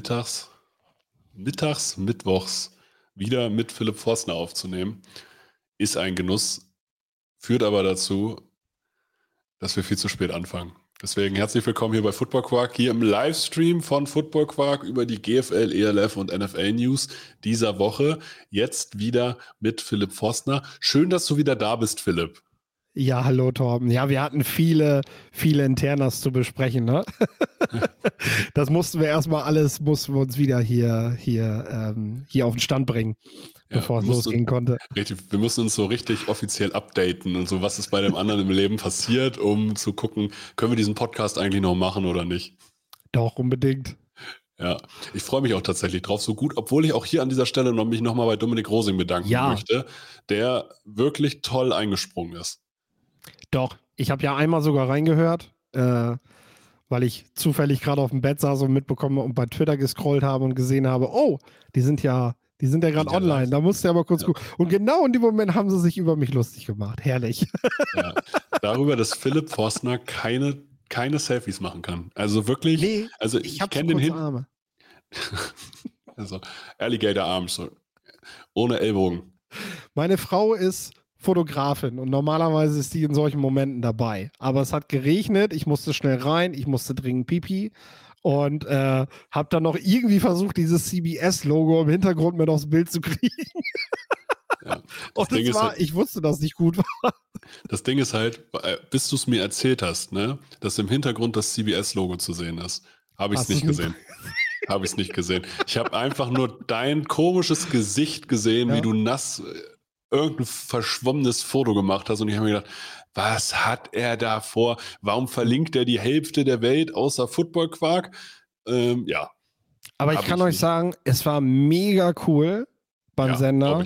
mittags, mittags, mittwochs wieder mit Philipp Forstner aufzunehmen, ist ein Genuss, führt aber dazu, dass wir viel zu spät anfangen. Deswegen herzlich willkommen hier bei Football Quark, hier im Livestream von Football Quark über die GFL, ELF und NFL News dieser Woche. Jetzt wieder mit Philipp Forstner. Schön, dass du wieder da bist, Philipp. Ja, hallo Torben. Ja, wir hatten viele, viele Internas zu besprechen. Ne? das mussten wir erstmal alles, mussten wir uns wieder hier, hier, ähm, hier auf den Stand bringen, ja, bevor es losgehen konnte. Richtig, wir müssen uns so richtig offiziell updaten und so, was ist bei dem anderen im Leben passiert, um zu gucken, können wir diesen Podcast eigentlich noch machen oder nicht. Doch, unbedingt. Ja, ich freue mich auch tatsächlich drauf, so gut, obwohl ich auch hier an dieser Stelle noch mich nochmal bei Dominik Rosing bedanken ja. möchte, der wirklich toll eingesprungen ist. Doch, ich habe ja einmal sogar reingehört, äh, weil ich zufällig gerade auf dem Bett saß und mitbekomme und bei Twitter gescrollt habe und gesehen habe, oh, die sind ja, die sind ja gerade online. Da musste er aber kurz ja. gucken. Und genau in dem Moment haben sie sich über mich lustig gemacht. Herrlich. Ja. Darüber, dass Philipp Forstner keine, keine Selfies machen kann. Also wirklich, nee, also ich, ich kenne den hin. Arme. also Alligator Arms, so. ohne Ellbogen. Meine Frau ist Fotografin und normalerweise ist die in solchen Momenten dabei. Aber es hat geregnet, ich musste schnell rein, ich musste dringend pipi und äh, habe dann noch irgendwie versucht, dieses CBS-Logo im Hintergrund mit aufs Bild zu kriegen. Ja, und Ding war, halt, ich wusste, dass es nicht gut war. Das Ding ist halt, äh, bis du es mir erzählt hast, ne, dass im Hintergrund das CBS-Logo zu sehen ist, habe ich es nicht gesehen. habe ich es nicht gesehen. Ich habe einfach nur dein komisches Gesicht gesehen, ja. wie du nass äh, irgendein verschwommenes Foto gemacht hast und ich habe mir gedacht, was hat er da vor? Warum verlinkt er die Hälfte der Welt außer Football Quark? Ähm, ja. Aber ich kann ich euch nicht. sagen, es war mega cool beim ja, Sender.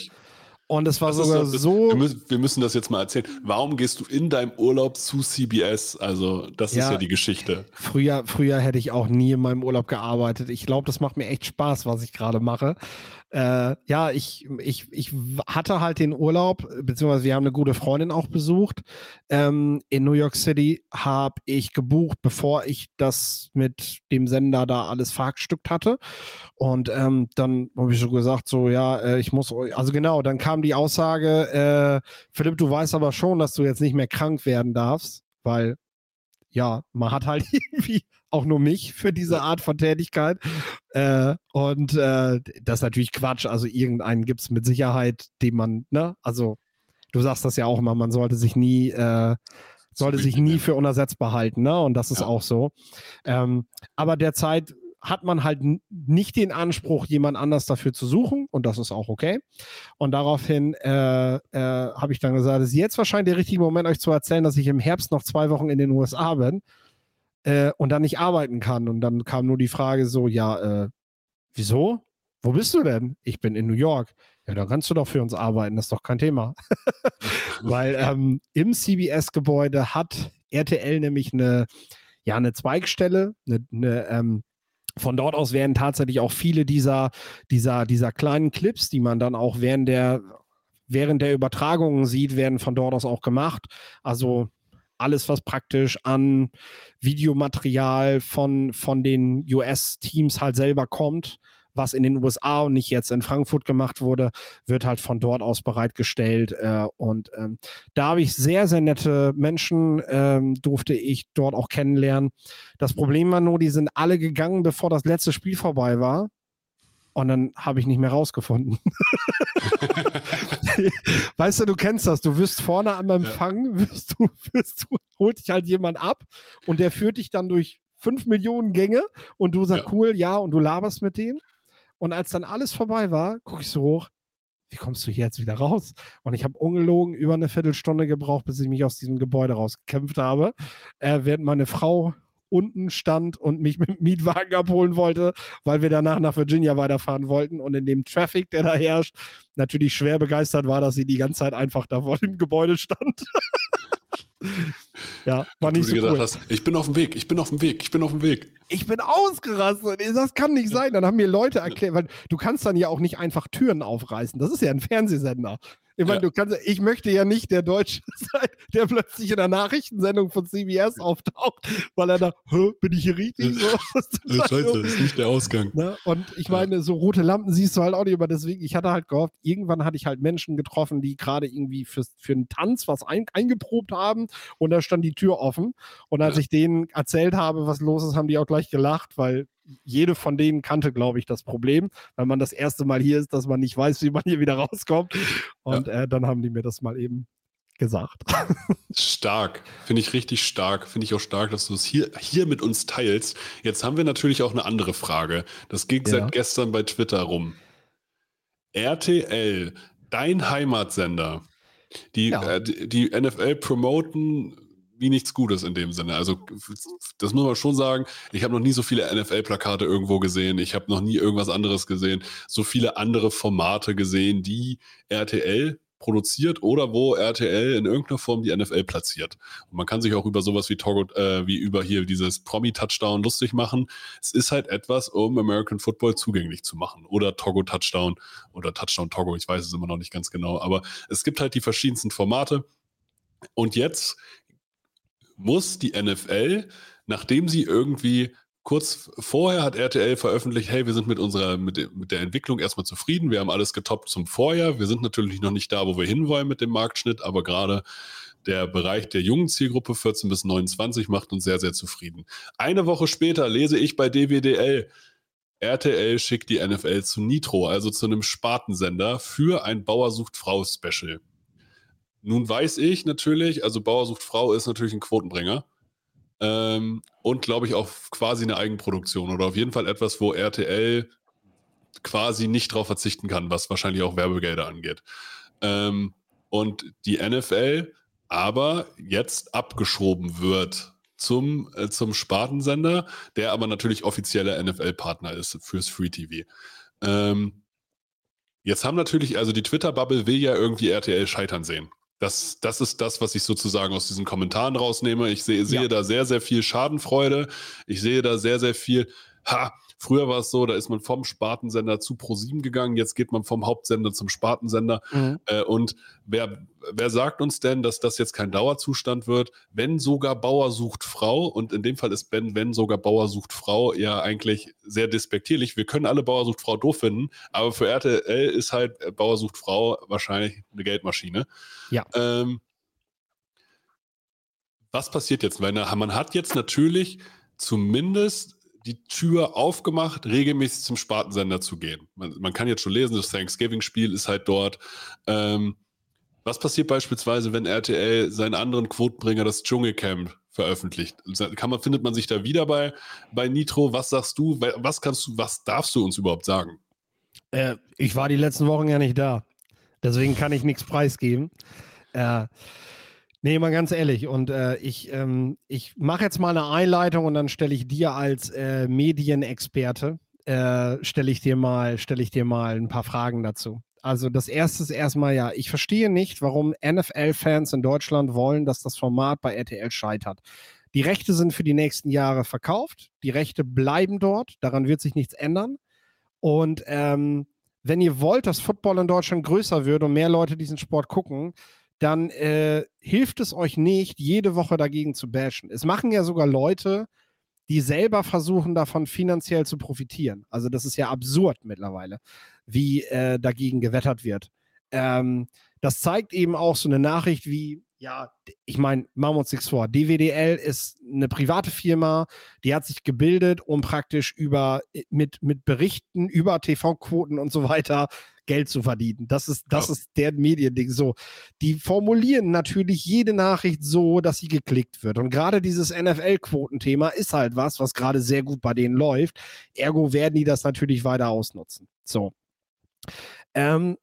Und es war das sogar so, so. Wir müssen, wir müssen, das jetzt mal erzählen. Warum gehst du in deinem Urlaub zu CBS? Also, das ja, ist ja die Geschichte. Früher, früher hätte ich auch nie in meinem Urlaub gearbeitet. Ich glaube, das macht mir echt Spaß, was ich gerade mache äh, ja, ich, ich, ich hatte halt den Urlaub, beziehungsweise wir haben eine gute Freundin auch besucht. Ähm, in New York City habe ich gebucht, bevor ich das mit dem Sender da alles verhackstückt hatte. Und ähm, dann habe ich so gesagt, so, ja, äh, ich muss, also genau, dann kam die Aussage, äh, Philipp, du weißt aber schon, dass du jetzt nicht mehr krank werden darfst, weil ja, man hat halt irgendwie auch nur mich für diese Art von Tätigkeit. Äh, und äh, das ist natürlich Quatsch. Also irgendeinen gibt es mit Sicherheit, den man, ne, also du sagst das ja auch immer, man sollte sich nie, äh, sollte sich nie für unersetzbar halten, ne? Und das ist ja. auch so. Ähm, aber derzeit hat man halt nicht den Anspruch, jemand anders dafür zu suchen und das ist auch okay. Und daraufhin äh, äh, habe ich dann gesagt, es ist jetzt wahrscheinlich der richtige Moment, euch zu erzählen, dass ich im Herbst noch zwei Wochen in den USA bin äh, und dann nicht arbeiten kann. Und dann kam nur die Frage so, ja, äh, wieso? Wo bist du denn? Ich bin in New York. Ja, dann kannst du doch für uns arbeiten, das ist doch kein Thema. Weil ähm, im CBS-Gebäude hat RTL nämlich eine, ja, eine Zweigstelle, eine, eine ähm, von dort aus werden tatsächlich auch viele dieser, dieser, dieser kleinen Clips, die man dann auch während der, während der Übertragungen sieht, werden von dort aus auch gemacht. Also alles, was praktisch an Videomaterial von, von den US-Teams halt selber kommt, was in den USA und nicht jetzt in Frankfurt gemacht wurde, wird halt von dort aus bereitgestellt. Äh, und ähm, da habe ich sehr, sehr nette Menschen, ähm, durfte ich dort auch kennenlernen. Das Problem war nur, die sind alle gegangen, bevor das letzte Spiel vorbei war. Und dann habe ich nicht mehr rausgefunden. weißt du, du kennst das. Du wirst vorne am Empfang, wirst du, wirst du, holt dich halt jemand ab und der führt dich dann durch fünf Millionen Gänge und du sagst, ja. cool, ja, und du laberst mit denen. Und als dann alles vorbei war, gucke ich so hoch, wie kommst du hier jetzt wieder raus? Und ich habe ungelogen über eine Viertelstunde gebraucht, bis ich mich aus diesem Gebäude rausgekämpft habe. Äh, während meine Frau unten stand und mich mit dem Mietwagen abholen wollte, weil wir danach nach Virginia weiterfahren wollten und in dem Traffic, der da herrscht, natürlich schwer begeistert war, dass sie die ganze Zeit einfach da vor dem Gebäude stand. ja, war nicht so cool. Hast, ich bin auf dem Weg, ich bin auf dem Weg, ich bin auf dem Weg. Ich bin ausgerastet. Das kann nicht sein. Dann haben mir Leute erklärt, weil du kannst dann ja auch nicht einfach Türen aufreißen. Das ist ja ein Fernsehsender. Ich meine, ja. du kannst, ich möchte ja nicht der Deutsche sein, der plötzlich in der Nachrichtensendung von CBS auftaucht, weil er da, bin ich hier richtig? So, das Scheiße, das ist nicht der Ausgang. Ne? Und ich meine, so rote Lampen siehst du halt auch nicht, aber deswegen, ich hatte halt gehofft, irgendwann hatte ich halt Menschen getroffen, die gerade irgendwie für, für einen Tanz was ein, eingeprobt haben und da stand die Tür offen. Und als ja. ich denen erzählt habe, was los ist, haben die auch gleich gelacht, weil jede von denen kannte, glaube ich, das Problem, weil man das erste Mal hier ist, dass man nicht weiß, wie man hier wieder rauskommt. Und ja. äh, dann haben die mir das mal eben gesagt. Stark, finde ich richtig stark. Finde ich auch stark, dass du es hier, hier mit uns teilst. Jetzt haben wir natürlich auch eine andere Frage. Das ging ja. seit gestern bei Twitter rum. RTL, dein Heimatsender, die, ja. äh, die, die NFL promoten wie nichts Gutes in dem Sinne. Also das muss man schon sagen. Ich habe noch nie so viele NFL-Plakate irgendwo gesehen. Ich habe noch nie irgendwas anderes gesehen. So viele andere Formate gesehen, die RTL produziert oder wo RTL in irgendeiner Form die NFL platziert. Und man kann sich auch über sowas wie Togo, äh, wie über hier dieses Promi-Touchdown lustig machen. Es ist halt etwas, um American Football zugänglich zu machen. Oder Togo Touchdown oder Touchdown Togo, ich weiß es immer noch nicht ganz genau. Aber es gibt halt die verschiedensten Formate. Und jetzt muss die NFL, nachdem sie irgendwie kurz vorher hat RTL veröffentlicht, hey, wir sind mit unserer, mit, mit der Entwicklung erstmal zufrieden, wir haben alles getoppt zum Vorjahr, wir sind natürlich noch nicht da, wo wir hinwollen mit dem Marktschnitt, aber gerade der Bereich der jungen Zielgruppe 14 bis 29 macht uns sehr, sehr zufrieden. Eine Woche später lese ich bei DWDL, RTL schickt die NFL zu Nitro, also zu einem Spartensender, für ein Bauer sucht Frau Special. Nun weiß ich natürlich, also Bauer sucht Frau ist natürlich ein Quotenbringer. Ähm, und glaube ich auch quasi eine Eigenproduktion oder auf jeden Fall etwas, wo RTL quasi nicht drauf verzichten kann, was wahrscheinlich auch Werbegelder angeht. Ähm, und die NFL aber jetzt abgeschoben wird zum, äh, zum Spartensender, der aber natürlich offizieller NFL-Partner ist fürs Free TV. Ähm, jetzt haben natürlich, also die Twitter-Bubble will ja irgendwie RTL scheitern sehen. Das, das ist das, was ich sozusagen aus diesen Kommentaren rausnehme. Ich sehe, sehe ja. da sehr, sehr viel Schadenfreude. Ich sehe da sehr, sehr viel, ha, früher war es so, da ist man vom Spartensender zu ProSieben gegangen, jetzt geht man vom Hauptsender zum Spartensender. Mhm. Äh, und wer, wer sagt uns denn, dass das jetzt kein Dauerzustand wird, wenn sogar Bauer sucht Frau, und in dem Fall ist Ben, wenn sogar Bauer sucht Frau, ja eigentlich sehr despektierlich. Wir können alle Bauer sucht Frau doof finden, aber für RTL ist halt Bauer sucht Frau wahrscheinlich eine Geldmaschine. Ja. Ähm, was passiert jetzt? Weil man hat jetzt natürlich zumindest die Tür aufgemacht, regelmäßig zum Spartensender zu gehen. Man, man kann jetzt schon lesen, das Thanksgiving-Spiel ist halt dort. Ähm, was passiert beispielsweise, wenn RTL seinen anderen Quotenbringer, das Dschungelcamp, veröffentlicht? Kann man, findet man sich da wieder bei, bei Nitro? Was sagst du? Was kannst du, was darfst du uns überhaupt sagen? Äh, ich war die letzten Wochen ja nicht da. Deswegen kann ich nichts preisgeben. Äh, nee, mal ganz ehrlich. Und äh, ich, ähm, ich mache jetzt mal eine Einleitung und dann stelle ich dir als äh, Medienexperte, äh, stelle ich, dir mal, stell ich dir mal ein paar Fragen dazu. Also das erste ist erstmal ja, ich verstehe nicht, warum NFL-Fans in Deutschland wollen, dass das Format bei RTL scheitert. Die Rechte sind für die nächsten Jahre verkauft. Die Rechte bleiben dort. Daran wird sich nichts ändern. Und ähm, wenn ihr wollt, dass Football in Deutschland größer wird und mehr Leute diesen Sport gucken, dann äh, hilft es euch nicht, jede Woche dagegen zu bashen. Es machen ja sogar Leute, die selber versuchen, davon finanziell zu profitieren. Also das ist ja absurd mittlerweile, wie äh, dagegen gewettert wird. Ähm, das zeigt eben auch so eine Nachricht wie ja, ich meine, machen wir uns nichts vor. DWDL ist eine private Firma, die hat sich gebildet, um praktisch über mit, mit Berichten über TV-Quoten und so weiter Geld zu verdienen. Das ist, das ja. ist der Mediending so. Die formulieren natürlich jede Nachricht so, dass sie geklickt wird. Und gerade dieses NFL-Quotenthema ist halt was, was gerade sehr gut bei denen läuft. Ergo werden die das natürlich weiter ausnutzen. So. Ähm,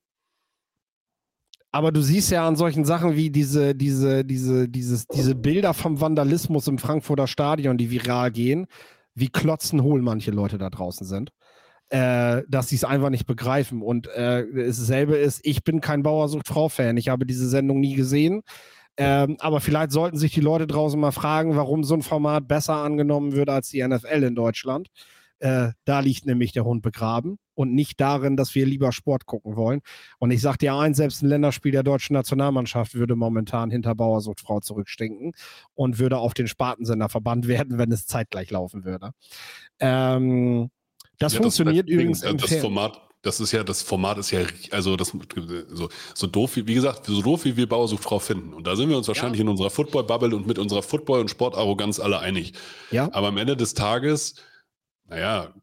aber du siehst ja an solchen Sachen wie diese, diese, diese, dieses, diese Bilder vom Vandalismus im Frankfurter Stadion, die viral gehen, wie klotzenhohl manche Leute da draußen sind. Äh, dass sie es einfach nicht begreifen. Und äh, dasselbe ist, ich bin kein Bauersucht-Frau-Fan. Ich habe diese Sendung nie gesehen. Ähm, aber vielleicht sollten sich die Leute draußen mal fragen, warum so ein Format besser angenommen wird als die NFL in Deutschland. Äh, da liegt nämlich der Hund begraben und nicht darin, dass wir lieber Sport gucken wollen. Und ich sage dir eins, selbst ein Länderspiel der deutschen Nationalmannschaft würde momentan hinter Bauersuchtfrau zurückstinken und würde auf den Spartensender verbannt werden, wenn es zeitgleich laufen würde. Ähm, das ja, funktioniert das, übrigens im das Format das ist ja, das Format ist ja, also das so, so doof wie, wie gesagt, so doof wie wir Bauersuchtfrau finden. Und da sind wir uns wahrscheinlich ja. in unserer Football-Bubble und mit unserer Football- und Sportarroganz alle einig. Ja. Aber am Ende des Tages, naja,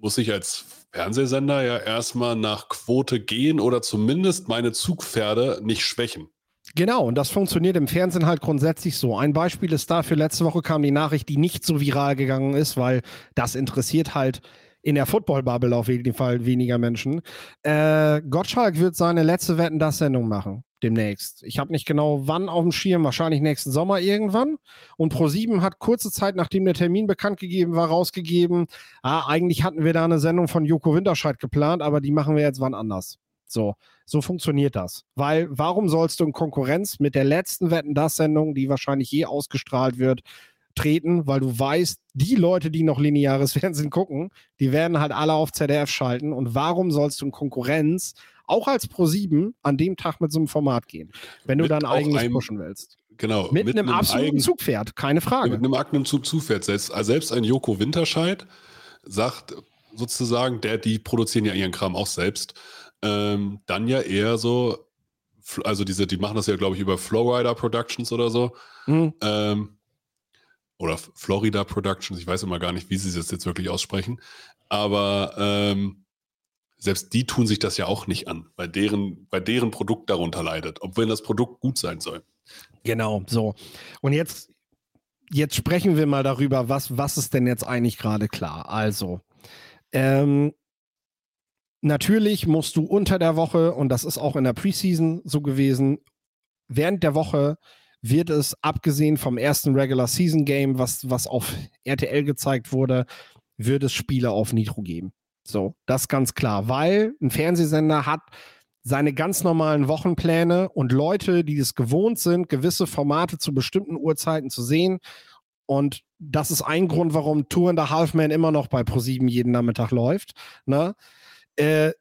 muss ich als Fernsehsender ja erstmal nach Quote gehen oder zumindest meine Zugpferde nicht schwächen. Genau, und das funktioniert im Fernsehen halt grundsätzlich so. Ein Beispiel ist dafür, letzte Woche kam die Nachricht, die nicht so viral gegangen ist, weil das interessiert halt in der Football-Bubble auf jeden Fall weniger Menschen. Äh, Gottschalk wird seine letzte Wetten das Sendung machen demnächst. Ich habe nicht genau wann auf dem Schirm, wahrscheinlich nächsten Sommer irgendwann. Und Pro7 hat kurze Zeit, nachdem der Termin bekannt gegeben war, rausgegeben, ah, eigentlich hatten wir da eine Sendung von Joko Winterscheid geplant, aber die machen wir jetzt wann anders. So, so funktioniert das. Weil warum sollst du in Konkurrenz mit der letzten Wetten das Sendung, die wahrscheinlich je ausgestrahlt wird, treten, weil du weißt, die Leute, die noch lineares Fernsehen gucken, die werden halt alle auf ZDF schalten. Und warum sollst du in Konkurrenz auch als Pro7 an dem Tag mit so einem Format gehen, wenn du dann eigenes einem, pushen willst? Genau. Mit, mit einem, einem absoluten eigen, Zugpferd, keine Frage. Mit einem eigenen Zugpferd. Selbst, also selbst ein Joko Winterscheid sagt sozusagen, der, die produzieren ja ihren Kram auch selbst, ähm, dann ja eher so, also diese, die machen das ja, glaube ich, über Flowrider Productions oder so. Mhm. Ähm, oder Florida Productions, ich weiß immer gar nicht, wie sie das jetzt wirklich aussprechen, aber ähm, selbst die tun sich das ja auch nicht an, weil deren, weil deren Produkt darunter leidet, obwohl das Produkt gut sein soll. Genau, so. Und jetzt, jetzt sprechen wir mal darüber, was, was ist denn jetzt eigentlich gerade klar? Also, ähm, natürlich musst du unter der Woche, und das ist auch in der Preseason so gewesen, während der Woche wird es, abgesehen vom ersten Regular Season Game, was, was auf RTL gezeigt wurde, wird es Spiele auf Nitro geben. So, das ganz klar, weil ein Fernsehsender hat seine ganz normalen Wochenpläne und Leute, die es gewohnt sind, gewisse Formate zu bestimmten Uhrzeiten zu sehen. Und das ist ein Grund, warum Tour and a Half Man immer noch bei ProSieben jeden Nachmittag läuft. Ne? Äh,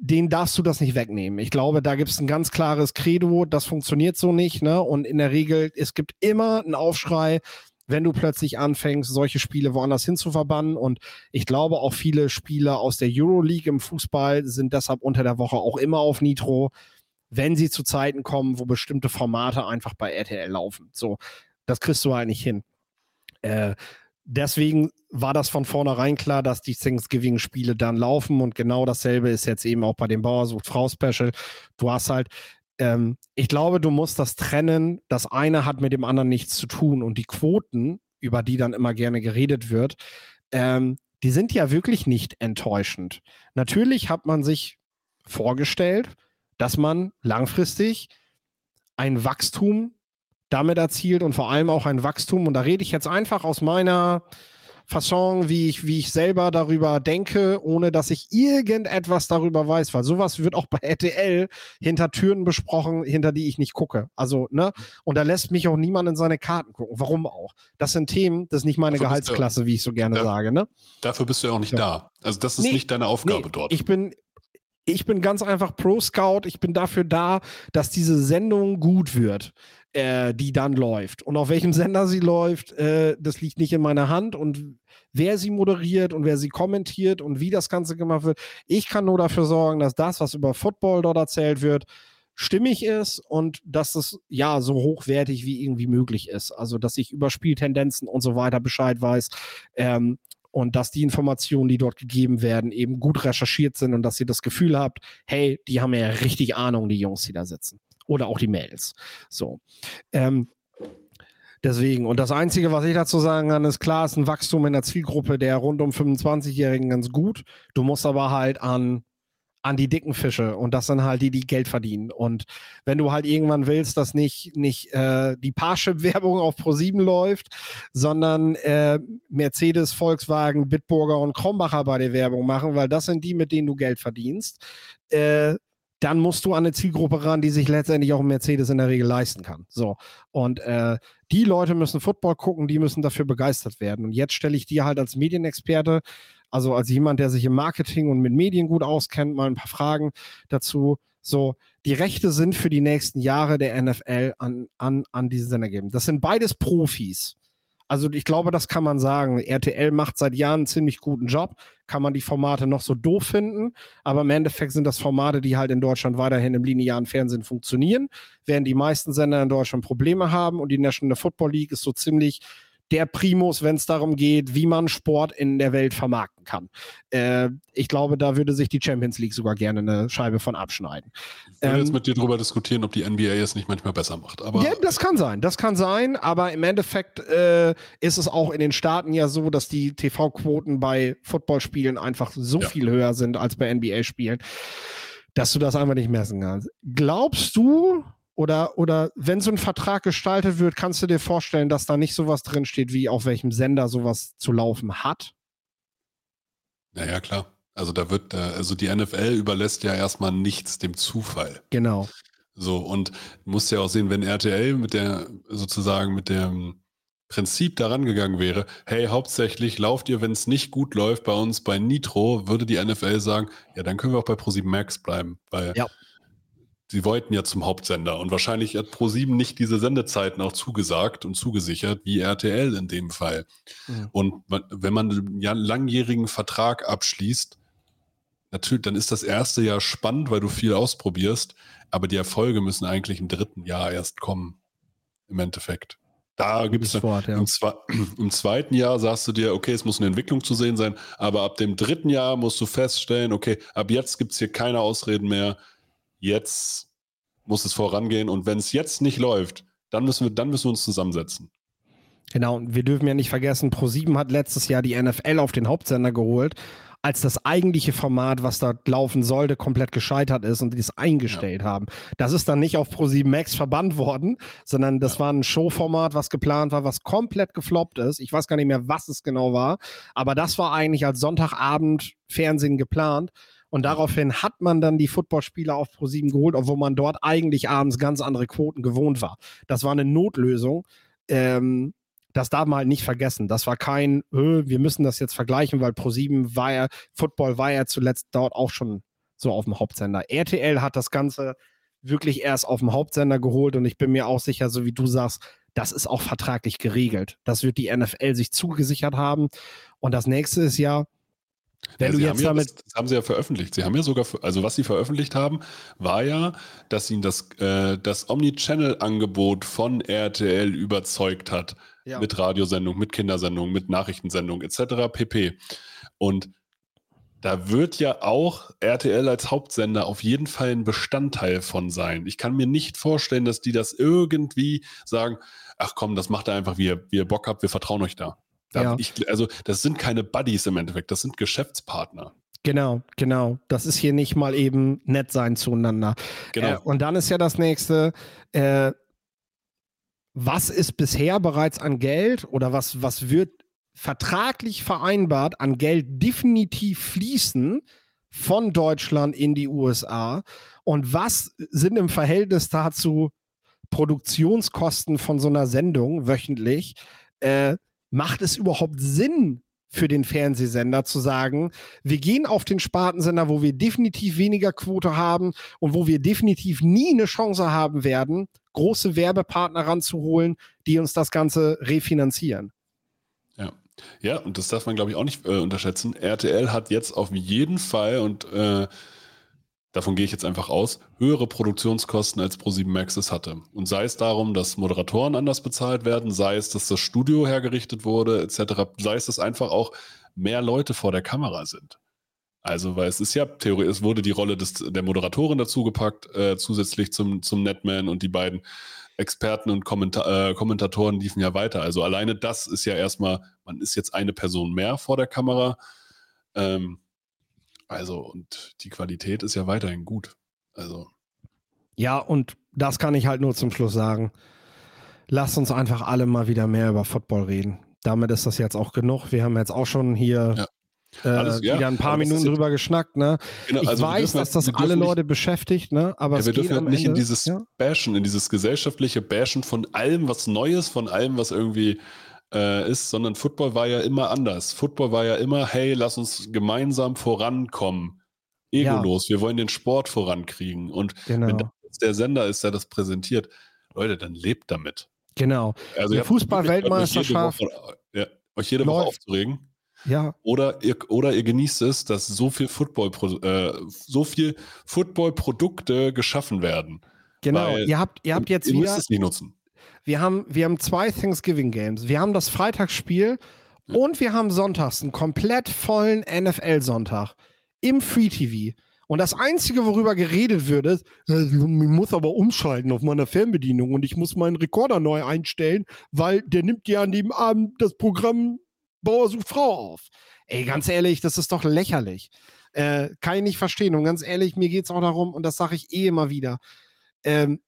den darfst du das nicht wegnehmen. Ich glaube, da gibt es ein ganz klares Credo, das funktioniert so nicht. Ne? Und in der Regel, es gibt immer einen Aufschrei, wenn du plötzlich anfängst, solche Spiele woanders hin zu verbannen. Und ich glaube, auch viele Spieler aus der Euroleague im Fußball sind deshalb unter der Woche auch immer auf Nitro, wenn sie zu Zeiten kommen, wo bestimmte Formate einfach bei RTL laufen. So, das kriegst du halt nicht hin. Äh, deswegen war das von vornherein klar, dass die Thanksgiving-Spiele dann laufen und genau dasselbe ist jetzt eben auch bei dem Bauersucht Frau Special. Du hast halt, ähm, ich glaube, du musst das trennen. Das eine hat mit dem anderen nichts zu tun und die Quoten, über die dann immer gerne geredet wird, ähm, die sind ja wirklich nicht enttäuschend. Natürlich hat man sich vorgestellt, dass man langfristig ein Wachstum damit erzielt und vor allem auch ein Wachstum. Und da rede ich jetzt einfach aus meiner Fasson, wie ich, wie ich selber darüber denke, ohne dass ich irgendetwas darüber weiß, weil sowas wird auch bei RTL hinter Türen besprochen, hinter die ich nicht gucke. Also, ne? Und da lässt mich auch niemand in seine Karten gucken. Warum auch? Das sind Themen, das ist nicht meine dafür Gehaltsklasse, du, wie ich so gerne da, sage, ne? Dafür bist du ja auch nicht ja. da. Also, das ist nee, nicht deine Aufgabe nee, dort. Ich bin, ich bin ganz einfach Pro-Scout. Ich bin dafür da, dass diese Sendung gut wird äh, die dann läuft. Und auf welchem Sender sie läuft, äh, das liegt nicht in meiner Hand. Und wer sie moderiert und wer sie kommentiert und wie das Ganze gemacht wird, ich kann nur dafür sorgen, dass das, was über Football dort erzählt wird, stimmig ist und dass es ja so hochwertig wie irgendwie möglich ist. Also, dass ich über Spieltendenzen und so weiter Bescheid weiß. Ähm, und dass die Informationen, die dort gegeben werden, eben gut recherchiert sind und dass ihr das Gefühl habt, hey, die haben ja richtig Ahnung, die Jungs, die da sitzen oder auch die Mails. So. Ähm, deswegen, und das Einzige, was ich dazu sagen kann, ist klar, ist ein Wachstum in der Zielgruppe der rund um 25-Jährigen ganz gut. Du musst aber halt an an die dicken Fische und das sind halt die, die Geld verdienen. Und wenn du halt irgendwann willst, dass nicht, nicht äh, die Parship-Werbung auf Pro7 läuft, sondern äh, Mercedes, Volkswagen, Bitburger und Krombacher bei der Werbung machen, weil das sind die, mit denen du Geld verdienst, äh, dann musst du an eine Zielgruppe ran, die sich letztendlich auch ein Mercedes in der Regel leisten kann. So. Und äh, die Leute müssen Football gucken, die müssen dafür begeistert werden. Und jetzt stelle ich dir halt als Medienexperte also als jemand, der sich im Marketing und mit Medien gut auskennt, mal ein paar Fragen dazu. So, die Rechte sind für die nächsten Jahre der NFL an, an, an diesen Sender geben. Das sind beides Profis. Also ich glaube, das kann man sagen. RTL macht seit Jahren einen ziemlich guten Job. Kann man die Formate noch so doof finden, aber im Endeffekt sind das Formate, die halt in Deutschland weiterhin im linearen Fernsehen funktionieren, während die meisten Sender in Deutschland Probleme haben und die National Football League ist so ziemlich der Primus, wenn es darum geht, wie man Sport in der Welt vermarkten kann. Äh, ich glaube, da würde sich die Champions League sogar gerne eine Scheibe von abschneiden. Ich will ähm, jetzt mit dir darüber diskutieren, ob die NBA es nicht manchmal besser macht. Aber ja, das kann sein, das kann sein, aber im Endeffekt äh, ist es auch in den Staaten ja so, dass die TV-Quoten bei Footballspielen einfach so ja. viel höher sind als bei NBA-Spielen, dass du das einfach nicht messen kannst. Glaubst du, oder, oder wenn so ein Vertrag gestaltet wird, kannst du dir vorstellen, dass da nicht sowas drinsteht, wie auf welchem Sender sowas zu laufen hat? Naja, klar. Also da wird, also die NFL überlässt ja erstmal nichts dem Zufall. Genau. So, und du musst ja auch sehen, wenn RTL mit der, sozusagen mit dem Prinzip daran gegangen wäre, hey, hauptsächlich lauft ihr, wenn es nicht gut läuft bei uns bei Nitro, würde die NFL sagen, ja, dann können wir auch bei ProSieben Max bleiben, weil ja sie wollten ja zum Hauptsender und wahrscheinlich hat Pro7 nicht diese Sendezeiten auch zugesagt und zugesichert, wie RTL in dem Fall. Mhm. Und wenn man einen langjährigen Vertrag abschließt, natürlich, dann ist das erste Jahr spannend, weil du viel ausprobierst, aber die Erfolge müssen eigentlich im dritten Jahr erst kommen, im Endeffekt. Da gibt es ja. im, im, zweiten Jahr sagst du dir, okay, es muss eine Entwicklung zu sehen sein, aber ab dem dritten Jahr musst du feststellen, okay, ab jetzt gibt es hier keine Ausreden mehr jetzt muss es vorangehen und wenn es jetzt nicht läuft, dann müssen wir, dann müssen wir uns zusammensetzen. Genau, und wir dürfen ja nicht vergessen, Pro7 hat letztes Jahr die NFL auf den Hauptsender geholt, als das eigentliche Format, was dort laufen sollte, komplett gescheitert ist und die es eingestellt ja. haben. Das ist dann nicht auf Pro7 Max verbannt worden, sondern das ja. war ein Showformat, was geplant war, was komplett gefloppt ist. Ich weiß gar nicht mehr, was es genau war, aber das war eigentlich als Sonntagabend Fernsehen geplant. Und daraufhin hat man dann die Footballspieler auf Pro7 geholt, obwohl man dort eigentlich abends ganz andere Quoten gewohnt war. Das war eine Notlösung. Ähm, das darf man halt nicht vergessen. Das war kein, wir müssen das jetzt vergleichen, weil Pro7 war ja, Football war ja zuletzt dort auch schon so auf dem Hauptsender. RTL hat das Ganze wirklich erst auf dem Hauptsender geholt und ich bin mir auch sicher, so wie du sagst, das ist auch vertraglich geregelt. Das wird die NFL sich zugesichert haben. Und das nächste ist ja, wenn ja, du jetzt damit. Ja, das, das, haben sie ja veröffentlicht. Sie haben ja sogar, also was sie veröffentlicht haben, war ja, dass ihnen das, äh, das Omnichannel-Angebot von RTL überzeugt hat. Ja. Mit Radiosendung, mit Kindersendung, mit Nachrichtensendung etc. pp. Und da wird ja auch RTL als Hauptsender auf jeden Fall ein Bestandteil von sein. Ich kann mir nicht vorstellen, dass die das irgendwie sagen, ach komm, das macht er einfach, wie ihr, wie ihr Bock habt, wir vertrauen euch da. Ja. Ich, also das sind keine Buddies im Endeffekt, das sind Geschäftspartner. Genau, genau. Das ist hier nicht mal eben nett sein zueinander. Genau. Äh, und dann ist ja das nächste, äh, was ist bisher bereits an Geld oder was, was wird vertraglich vereinbart an Geld definitiv fließen von Deutschland in die USA? Und was sind im Verhältnis dazu Produktionskosten von so einer Sendung wöchentlich? Äh, macht es überhaupt Sinn für den Fernsehsender zu sagen, wir gehen auf den Spartensender, wo wir definitiv weniger Quote haben und wo wir definitiv nie eine Chance haben werden, große Werbepartner ranzuholen, die uns das Ganze refinanzieren. Ja. Ja, und das darf man, glaube ich, auch nicht äh, unterschätzen. RTL hat jetzt auf jeden Fall und äh, davon gehe ich jetzt einfach aus, höhere Produktionskosten als Pro7 Max es hatte. Und sei es darum, dass Moderatoren anders bezahlt werden, sei es, dass das Studio hergerichtet wurde, etc., sei es, dass einfach auch mehr Leute vor der Kamera sind. Also, weil es ist ja theoretisch, es wurde die Rolle des, der Moderatorin dazugepackt, äh, zusätzlich zum, zum Netman und die beiden Experten und Kommenta äh, Kommentatoren liefen ja weiter. Also alleine das ist ja erstmal, man ist jetzt eine Person mehr vor der Kamera. Ähm, also, und die Qualität ist ja weiterhin gut. Also. Ja, und das kann ich halt nur zum Schluss sagen. Lasst uns einfach alle mal wieder mehr über Football reden. Damit ist das jetzt auch genug. Wir haben jetzt auch schon hier ja. Äh, Alles, ja, wieder ein paar Minuten drüber geschnackt. Ne? Genau, ich also weiß, dass das alle Leute nicht, beschäftigt, ne? aber ja, wir dürfen halt nicht Ende, in dieses ja? Bashen, in dieses gesellschaftliche Bashen von allem, was Neues, von allem, was irgendwie äh, ist, sondern Football war ja immer anders. Football war ja immer, hey, lass uns gemeinsam vorankommen. Egolos, ja. wir wollen den Sport vorankriegen. Und genau. wenn das der Sender ist, der das präsentiert, Leute, dann lebt damit. Genau. Also die Fußball-Weltmeisterschaft. Ja, euch jede Woche aufzuregen. Ja. Oder ihr, oder ihr genießt es, dass so viel Football, äh, so viel Football-Produkte geschaffen werden. Genau. ihr habt, ihr habt jetzt ihr wieder. Müsst es nicht nutzen. Wir haben, wir haben zwei Thanksgiving Games. Wir haben das Freitagsspiel ja. und wir haben sonntags einen komplett vollen NFL-Sonntag im Free TV. Und das Einzige, worüber geredet wird, ist, ich muss aber umschalten auf meiner Fernbedienung und ich muss meinen Rekorder neu einstellen, weil der nimmt ja an dem Abend das Programm Bauer sucht Frau auf. Ey, ganz ehrlich, das ist doch lächerlich. Äh, kann ich nicht verstehen. Und ganz ehrlich, mir geht es auch darum, und das sage ich eh immer wieder, ähm,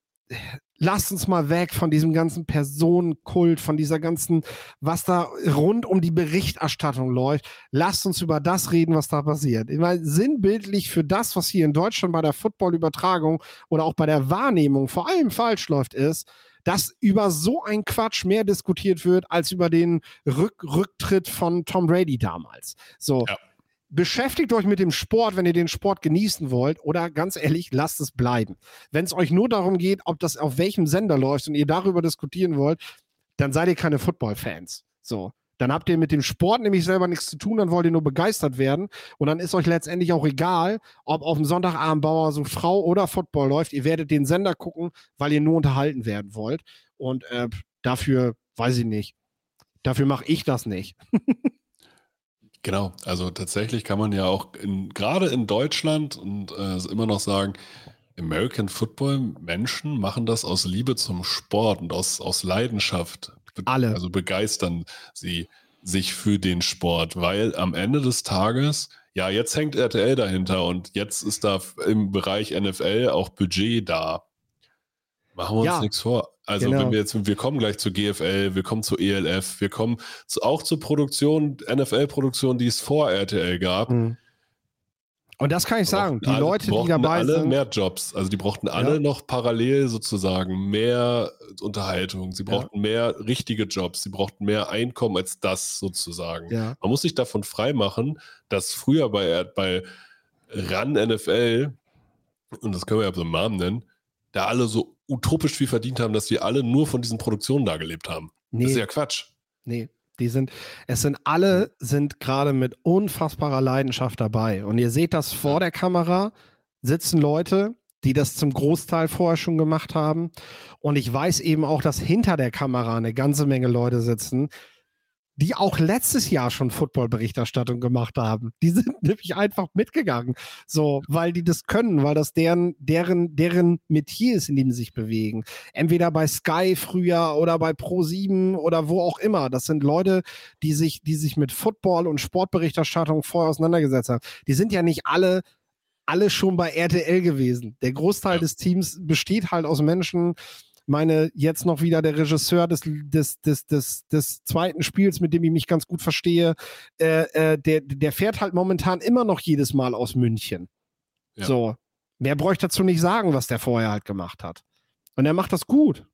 lasst uns mal weg von diesem ganzen Personenkult, von dieser ganzen, was da rund um die Berichterstattung läuft. Lasst uns über das reden, was da passiert. Ich meine, sinnbildlich für das, was hier in Deutschland bei der Footballübertragung oder auch bei der Wahrnehmung vor allem falsch läuft, ist, dass über so ein Quatsch mehr diskutiert wird als über den Rück Rücktritt von Tom Brady damals. So. Ja beschäftigt euch mit dem Sport, wenn ihr den Sport genießen wollt, oder ganz ehrlich, lasst es bleiben. Wenn es euch nur darum geht, ob das auf welchem Sender läuft und ihr darüber diskutieren wollt, dann seid ihr keine Football-Fans. So. Dann habt ihr mit dem Sport nämlich selber nichts zu tun, dann wollt ihr nur begeistert werden. Und dann ist euch letztendlich auch egal, ob auf dem Sonntagabend Bauer so Frau oder Football läuft. Ihr werdet den Sender gucken, weil ihr nur unterhalten werden wollt. Und äh, dafür, weiß ich nicht, dafür mache ich das nicht. Genau, also tatsächlich kann man ja auch in, gerade in Deutschland und äh, immer noch sagen, American Football Menschen machen das aus Liebe zum Sport und aus, aus Leidenschaft. Alle. Also begeistern sie sich für den Sport, weil am Ende des Tages, ja, jetzt hängt RTL dahinter und jetzt ist da im Bereich NFL auch Budget da. Machen wir uns ja. nichts vor. Also genau. wenn wir jetzt, wir kommen gleich zur GFL, wir kommen zur ELF, wir kommen zu, auch zur Produktion, NFL-Produktion, die es vor RTL gab. Mhm. Und das kann ich sagen, die alle, Leute, die dabei alle sind. mehr Jobs. Also die brauchten alle ja. noch parallel sozusagen mehr Unterhaltung. Sie brauchten ja. mehr richtige Jobs. Sie brauchten mehr Einkommen als das sozusagen. Ja. Man muss sich davon freimachen, dass früher bei, bei RAN NFL, und das können wir ja so Namen nennen, da alle so utopisch viel verdient haben, dass die alle nur von diesen Produktionen da gelebt haben. Nee. Das ist ja Quatsch. Nee, die sind, es sind alle, sind gerade mit unfassbarer Leidenschaft dabei. Und ihr seht das vor der Kamera, sitzen Leute, die das zum Großteil vorher schon gemacht haben. Und ich weiß eben auch, dass hinter der Kamera eine ganze Menge Leute sitzen, die auch letztes Jahr schon Football-Berichterstattung gemacht haben. Die sind nämlich einfach mitgegangen. So, weil die das können, weil das deren, deren, deren Metier ist, in dem sie sich bewegen. Entweder bei Sky früher oder bei Pro7 oder wo auch immer. Das sind Leute, die sich, die sich mit Football und Sportberichterstattung vorher auseinandergesetzt haben. Die sind ja nicht alle alle schon bei RTL gewesen. Der Großteil des Teams besteht halt aus Menschen, meine, jetzt noch wieder der Regisseur des, des, des, des, des zweiten Spiels, mit dem ich mich ganz gut verstehe, äh, äh, der, der fährt halt momentan immer noch jedes Mal aus München. Ja. So. Mehr bräuchte dazu nicht sagen, was der vorher halt gemacht hat. Und er macht das gut.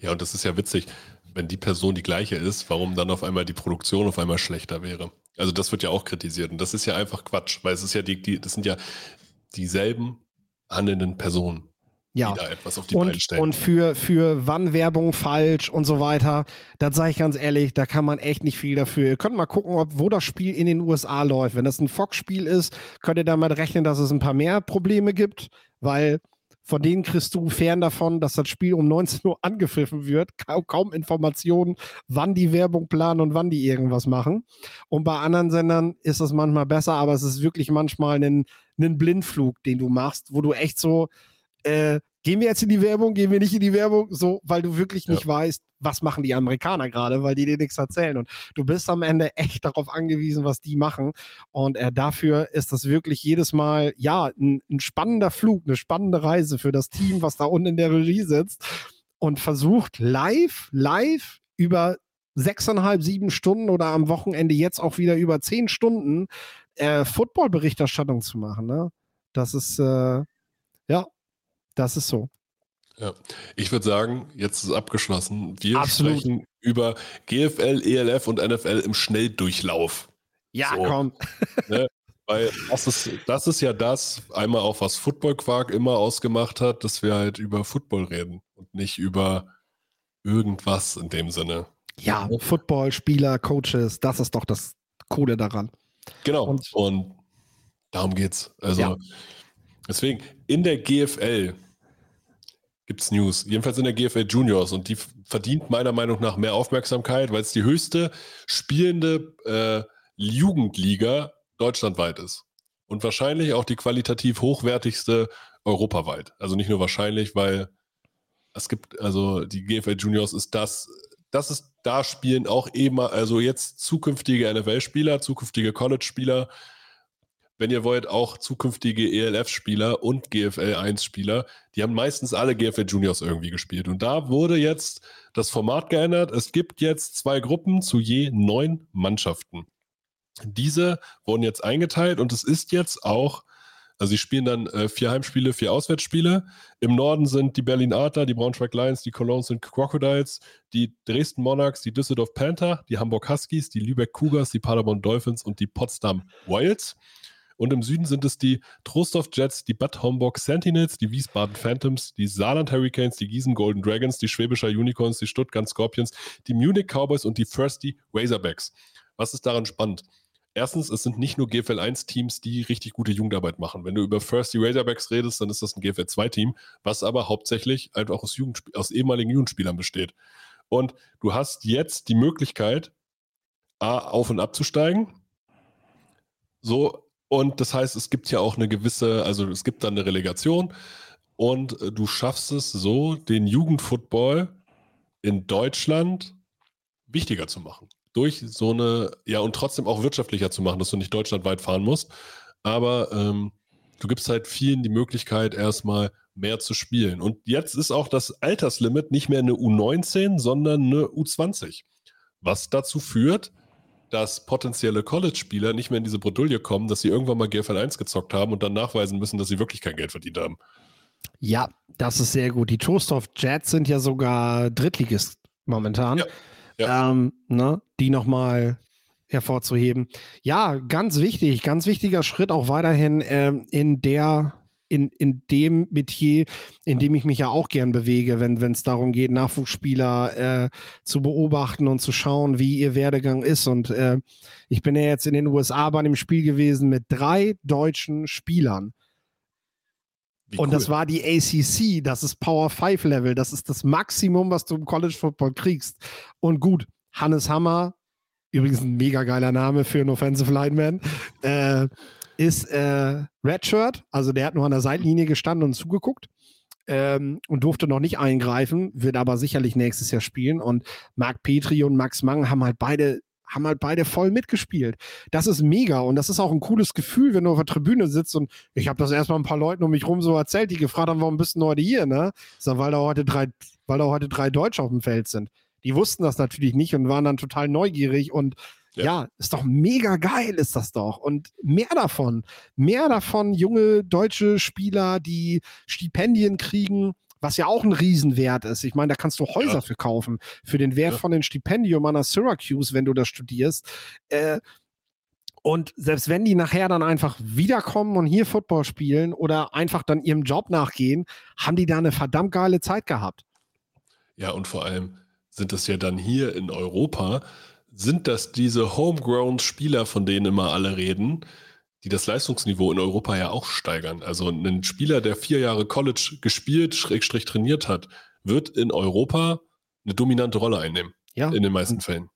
Ja, und das ist ja witzig, wenn die Person die gleiche ist, warum dann auf einmal die Produktion auf einmal schlechter wäre. Also das wird ja auch kritisiert und das ist ja einfach Quatsch, weil es ist ja die, die das sind ja dieselben handelnden Personen ja. etwas auf die und, Beine stellen. Und für, für wann Werbung falsch und so weiter, das sage ich ganz ehrlich, da kann man echt nicht viel dafür. Ihr könnt mal gucken, ob, wo das Spiel in den USA läuft. Wenn das ein Fox-Spiel ist, könnt ihr damit rechnen, dass es ein paar mehr Probleme gibt, weil von denen kriegst du fern davon, dass das Spiel um 19 Uhr angepfiffen wird. Kaum, kaum Informationen, wann die Werbung planen und wann die irgendwas machen. Und bei anderen Sendern ist das manchmal besser, aber es ist wirklich manchmal ein, ein Blindflug, den du machst, wo du echt so, äh, gehen wir jetzt in die Werbung, gehen wir nicht in die Werbung, so, weil du wirklich nicht ja. weißt, was machen die Amerikaner gerade, weil die dir nichts erzählen. Und du bist am Ende echt darauf angewiesen, was die machen. Und äh, dafür ist das wirklich jedes Mal, ja, ein, ein spannender Flug, eine spannende Reise für das Team, was da unten in der Regie sitzt und versucht live, live über sechseinhalb, sieben Stunden oder am Wochenende jetzt auch wieder über zehn Stunden äh, Football-Berichterstattung zu machen. Ne? Das ist, äh, ja, das ist so. Ja, ich würde sagen, jetzt ist abgeschlossen. Wir Absolut. sprechen über GFL, ELF und NFL im Schnelldurchlauf. Ja, so, komm. Ne? Weil das ist, das ist ja das, einmal auch was Football Quark immer ausgemacht hat, dass wir halt über Football reden und nicht über irgendwas in dem Sinne. Ja, Football, Spieler, Coaches, das ist doch das Coole daran. Genau. Und, und darum geht's. Also ja. Deswegen, in der GFL gibt es News. Jedenfalls in der GFL Juniors und die verdient meiner Meinung nach mehr Aufmerksamkeit, weil es die höchste spielende äh, Jugendliga deutschlandweit ist. Und wahrscheinlich auch die qualitativ hochwertigste europaweit. Also nicht nur wahrscheinlich, weil es gibt, also die GFL Juniors ist das, das ist, da spielen auch eben, also jetzt zukünftige NFL-Spieler, zukünftige College-Spieler, wenn ihr wollt, auch zukünftige ELF-Spieler und GFL 1-Spieler. Die haben meistens alle GFL Juniors irgendwie gespielt. Und da wurde jetzt das Format geändert. Es gibt jetzt zwei Gruppen zu je neun Mannschaften. Diese wurden jetzt eingeteilt und es ist jetzt auch also sie spielen dann äh, vier Heimspiele, vier Auswärtsspiele. Im Norden sind die Berlin Adler, die Braunschweig Lions, die Cologne sind Crocodiles, die Dresden Monarchs, die Düsseldorf Panther, die Hamburg Huskies, die Lübeck Cougars, die Paderborn Dolphins und die Potsdam Wilds. Und im Süden sind es die Trostorf Jets, die Bad Homburg Sentinels, die Wiesbaden Phantoms, die Saarland Hurricanes, die Gießen Golden Dragons, die Schwäbischer Unicorns, die Stuttgart Scorpions, die Munich Cowboys und die Thirsty Razorbacks. Was ist daran spannend? Erstens, es sind nicht nur GFL 1 Teams, die richtig gute Jugendarbeit machen. Wenn du über Thirsty Razorbacks redest, dann ist das ein GFL 2 Team, was aber hauptsächlich einfach aus, aus ehemaligen Jugendspielern besteht. Und du hast jetzt die Möglichkeit, A, auf und abzusteigen. So, und das heißt, es gibt ja auch eine gewisse, also es gibt dann eine Relegation und äh, du schaffst es so, den Jugendfootball in Deutschland wichtiger zu machen durch so eine, ja, und trotzdem auch wirtschaftlicher zu machen, dass du nicht deutschlandweit fahren musst. Aber ähm, du gibst halt vielen die Möglichkeit, erstmal mehr zu spielen. Und jetzt ist auch das Alterslimit nicht mehr eine U19, sondern eine U20. Was dazu führt, dass potenzielle College-Spieler nicht mehr in diese Bredouille kommen, dass sie irgendwann mal GFL 1 gezockt haben und dann nachweisen müssen, dass sie wirklich kein Geld verdient haben. Ja, das ist sehr gut. Die Trostorf Jets sind ja sogar Drittligist momentan. Ja ja. ähm, ne, die nochmal hervorzuheben. Ja, ganz wichtig, ganz wichtiger Schritt auch weiterhin ähm, in der in, in dem Metier, in dem ich mich ja auch gern bewege, wenn es darum geht, Nachwuchsspieler äh, zu beobachten und zu schauen, wie ihr Werdegang ist. Und äh, ich bin ja jetzt in den USA bei einem Spiel gewesen mit drei deutschen Spielern. Wie und cool. das war die ACC, das ist Power 5 Level, das ist das Maximum, was du im College Football kriegst. Und gut, Hannes Hammer, übrigens ein mega geiler Name für einen Offensive Lineman, äh, ist äh, Redshirt, also der hat nur an der Seitenlinie gestanden und zugeguckt. Ähm, und durfte noch nicht eingreifen, wird aber sicherlich nächstes Jahr spielen. Und Marc Petri und Max Mang haben halt beide haben halt beide voll mitgespielt. Das ist mega und das ist auch ein cooles Gefühl, wenn du auf der Tribüne sitzt und ich habe das erstmal ein paar Leuten um mich rum so erzählt, die gefragt haben, warum bist du heute hier, ne? Sag, weil da heute drei, weil da heute drei Deutsche auf dem Feld sind. Die wussten das natürlich nicht und waren dann total neugierig und ja. ja. ist doch mega geil, ist das doch. Und mehr davon, mehr davon, junge deutsche Spieler, die Stipendien kriegen, was ja auch ein Riesenwert ist. Ich meine, da kannst du Häuser ja. für kaufen, für den Wert ja. von dem Stipendium an der Syracuse, wenn du das studierst. Äh, und selbst wenn die nachher dann einfach wiederkommen und hier Football spielen oder einfach dann ihrem Job nachgehen, haben die da eine verdammt geile Zeit gehabt. Ja, und vor allem sind das ja dann hier in Europa, sind das diese homegrown Spieler, von denen immer alle reden, die das Leistungsniveau in Europa ja auch steigern. Also ein Spieler, der vier Jahre College gespielt, Schrägstrich trainiert hat, wird in Europa eine dominante Rolle einnehmen. Ja. In den meisten Fällen.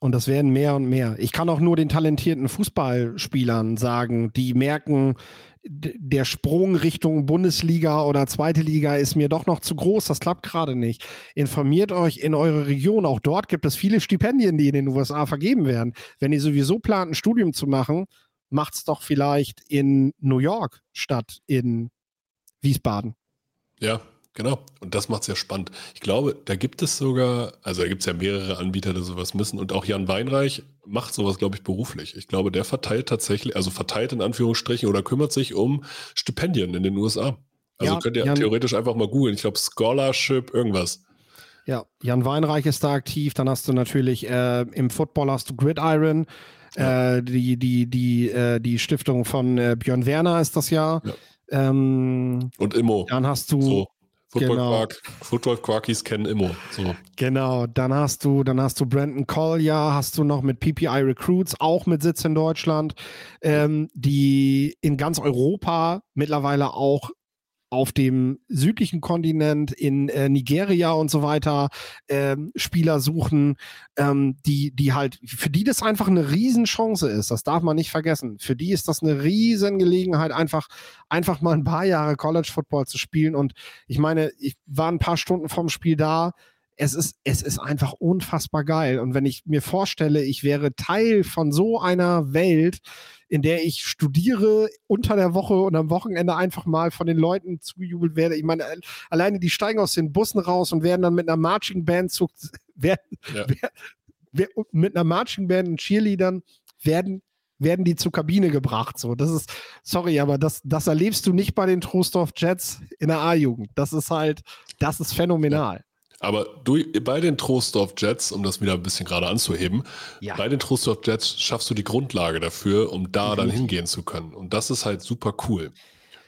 Und das werden mehr und mehr. Ich kann auch nur den talentierten Fußballspielern sagen, die merken, der Sprung Richtung Bundesliga oder zweite Liga ist mir doch noch zu groß, das klappt gerade nicht. Informiert euch in eurer Region, auch dort gibt es viele Stipendien, die in den USA vergeben werden. Wenn ihr sowieso plant, ein Studium zu machen, macht es doch vielleicht in New York statt in Wiesbaden. Ja, genau. Und das macht es ja spannend. Ich glaube, da gibt es sogar, also da gibt es ja mehrere Anbieter, die sowas müssen. Und auch Jan Weinreich macht sowas, glaube ich, beruflich. Ich glaube, der verteilt tatsächlich, also verteilt in Anführungsstrichen oder kümmert sich um Stipendien in den USA. Also ja, könnt ihr Jan, theoretisch einfach mal googeln. Ich glaube, Scholarship, irgendwas. Ja, Jan Weinreich ist da aktiv. Dann hast du natürlich äh, im Football hast du Gridiron. Ja. Äh, die, die, die, äh, die Stiftung von äh, Björn Werner ist das ja. ja. Ähm, Und Immo. Dann hast du. So. Football, genau. Quark, Football Quarkies kennen Immo. So. Genau, dann hast du, dann hast du Brandon Collier, hast du noch mit PPI Recruits, auch mit Sitz in Deutschland, ähm, die in ganz Europa mittlerweile auch auf dem südlichen Kontinent, in äh, Nigeria und so weiter, äh, Spieler suchen, ähm, die, die halt, für die das einfach eine Riesenchance ist. Das darf man nicht vergessen. Für die ist das eine Riesengelegenheit, einfach, einfach mal ein paar Jahre College Football zu spielen. Und ich meine, ich war ein paar Stunden vom Spiel da. Es ist, es ist einfach unfassbar geil. Und wenn ich mir vorstelle, ich wäre Teil von so einer Welt, in der ich studiere unter der Woche und am Wochenende einfach mal von den Leuten zugejubelt werde. Ich meine, alleine die steigen aus den Bussen raus und werden dann mit einer Marching Band zu, werden, ja. werden, mit einer Marching Band und Cheerleadern werden werden die zur Kabine gebracht. So, das ist, sorry, aber das, das erlebst du nicht bei den Trostorf Jets in der A-Jugend. Das ist halt, das ist phänomenal. Aber du, bei den Trostorf Jets, um das wieder ein bisschen gerade anzuheben, ja. bei den Trostorf Jets schaffst du die Grundlage dafür, um da mhm. dann hingehen zu können. Und das ist halt super cool.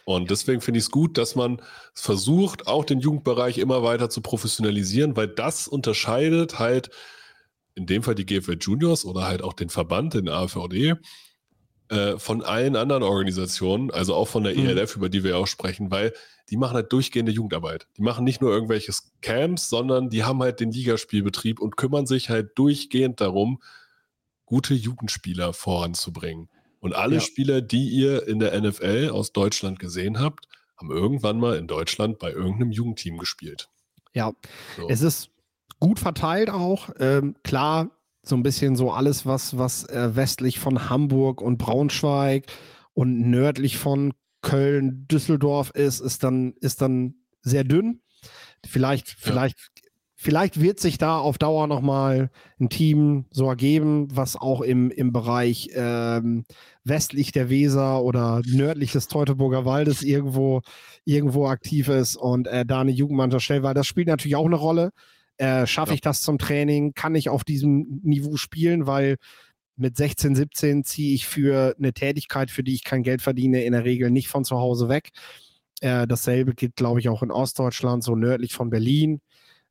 Und deswegen finde ich es gut, dass man versucht, auch den Jugendbereich immer weiter zu professionalisieren, weil das unterscheidet halt in dem Fall die GFL Juniors oder halt auch den Verband, den AVD, äh, von allen anderen Organisationen, also auch von der mhm. ELF, über die wir auch sprechen, weil die machen halt durchgehende Jugendarbeit. Die machen nicht nur irgendwelche Camps, sondern die haben halt den Ligaspielbetrieb und kümmern sich halt durchgehend darum, gute Jugendspieler voranzubringen. Und alle ja. Spieler, die ihr in der NFL aus Deutschland gesehen habt, haben irgendwann mal in Deutschland bei irgendeinem Jugendteam gespielt. Ja, so. es ist gut verteilt auch. Ähm, klar, so ein bisschen so alles, was, was äh, westlich von Hamburg und Braunschweig und nördlich von Köln, Düsseldorf ist, ist dann, ist dann sehr dünn. Vielleicht, ja. vielleicht, vielleicht wird sich da auf Dauer nochmal ein Team so ergeben, was auch im, im Bereich ähm, westlich der Weser oder nördlich des Teutoburger Waldes irgendwo, irgendwo aktiv ist und äh, da eine Jugendmannschaft stellt, weil das spielt natürlich auch eine Rolle. Äh, Schaffe ja. ich das zum Training? Kann ich auf diesem Niveau spielen? Weil mit 16, 17 ziehe ich für eine Tätigkeit, für die ich kein Geld verdiene, in der Regel nicht von zu Hause weg. Äh, dasselbe geht, glaube ich, auch in Ostdeutschland, so nördlich von Berlin.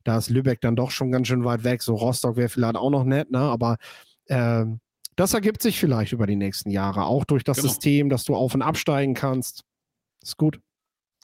Da ist Lübeck dann doch schon ganz schön weit weg. So Rostock wäre vielleicht auch noch nett, ne? aber äh, das ergibt sich vielleicht über die nächsten Jahre, auch durch das genau. System, dass du auf- und absteigen kannst. Ist gut.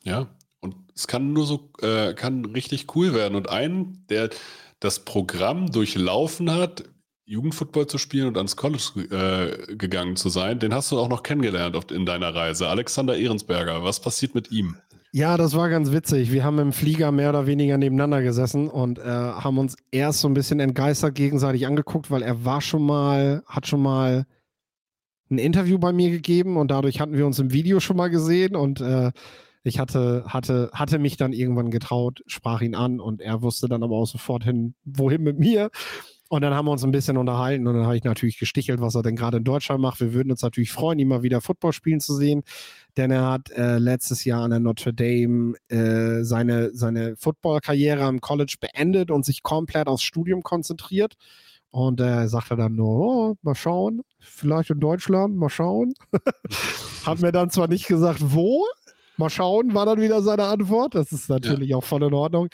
Ja, und es kann nur so, äh, kann richtig cool werden. Und einen, der das Programm durchlaufen hat, Jugendfootball zu spielen und ans College äh, gegangen zu sein, den hast du auch noch kennengelernt in deiner Reise. Alexander Ehrensberger, was passiert mit ihm? Ja, das war ganz witzig. Wir haben im Flieger mehr oder weniger nebeneinander gesessen und äh, haben uns erst so ein bisschen entgeistert gegenseitig angeguckt, weil er war schon mal, hat schon mal ein Interview bei mir gegeben und dadurch hatten wir uns im Video schon mal gesehen und äh, ich hatte, hatte, hatte mich dann irgendwann getraut, sprach ihn an und er wusste dann aber auch sofort hin, wohin mit mir. Und dann haben wir uns ein bisschen unterhalten und dann habe ich natürlich gestichelt, was er denn gerade in Deutschland macht. Wir würden uns natürlich freuen, ihn mal wieder Football spielen zu sehen, denn er hat äh, letztes Jahr an der Notre Dame äh, seine, seine Football-Karriere am College beendet und sich komplett aufs Studium konzentriert. Und er äh, sagte dann nur, oh, mal schauen, vielleicht in Deutschland, mal schauen. hat mir dann zwar nicht gesagt, wo, mal schauen, war dann wieder seine Antwort. Das ist natürlich ja. auch voll in Ordnung.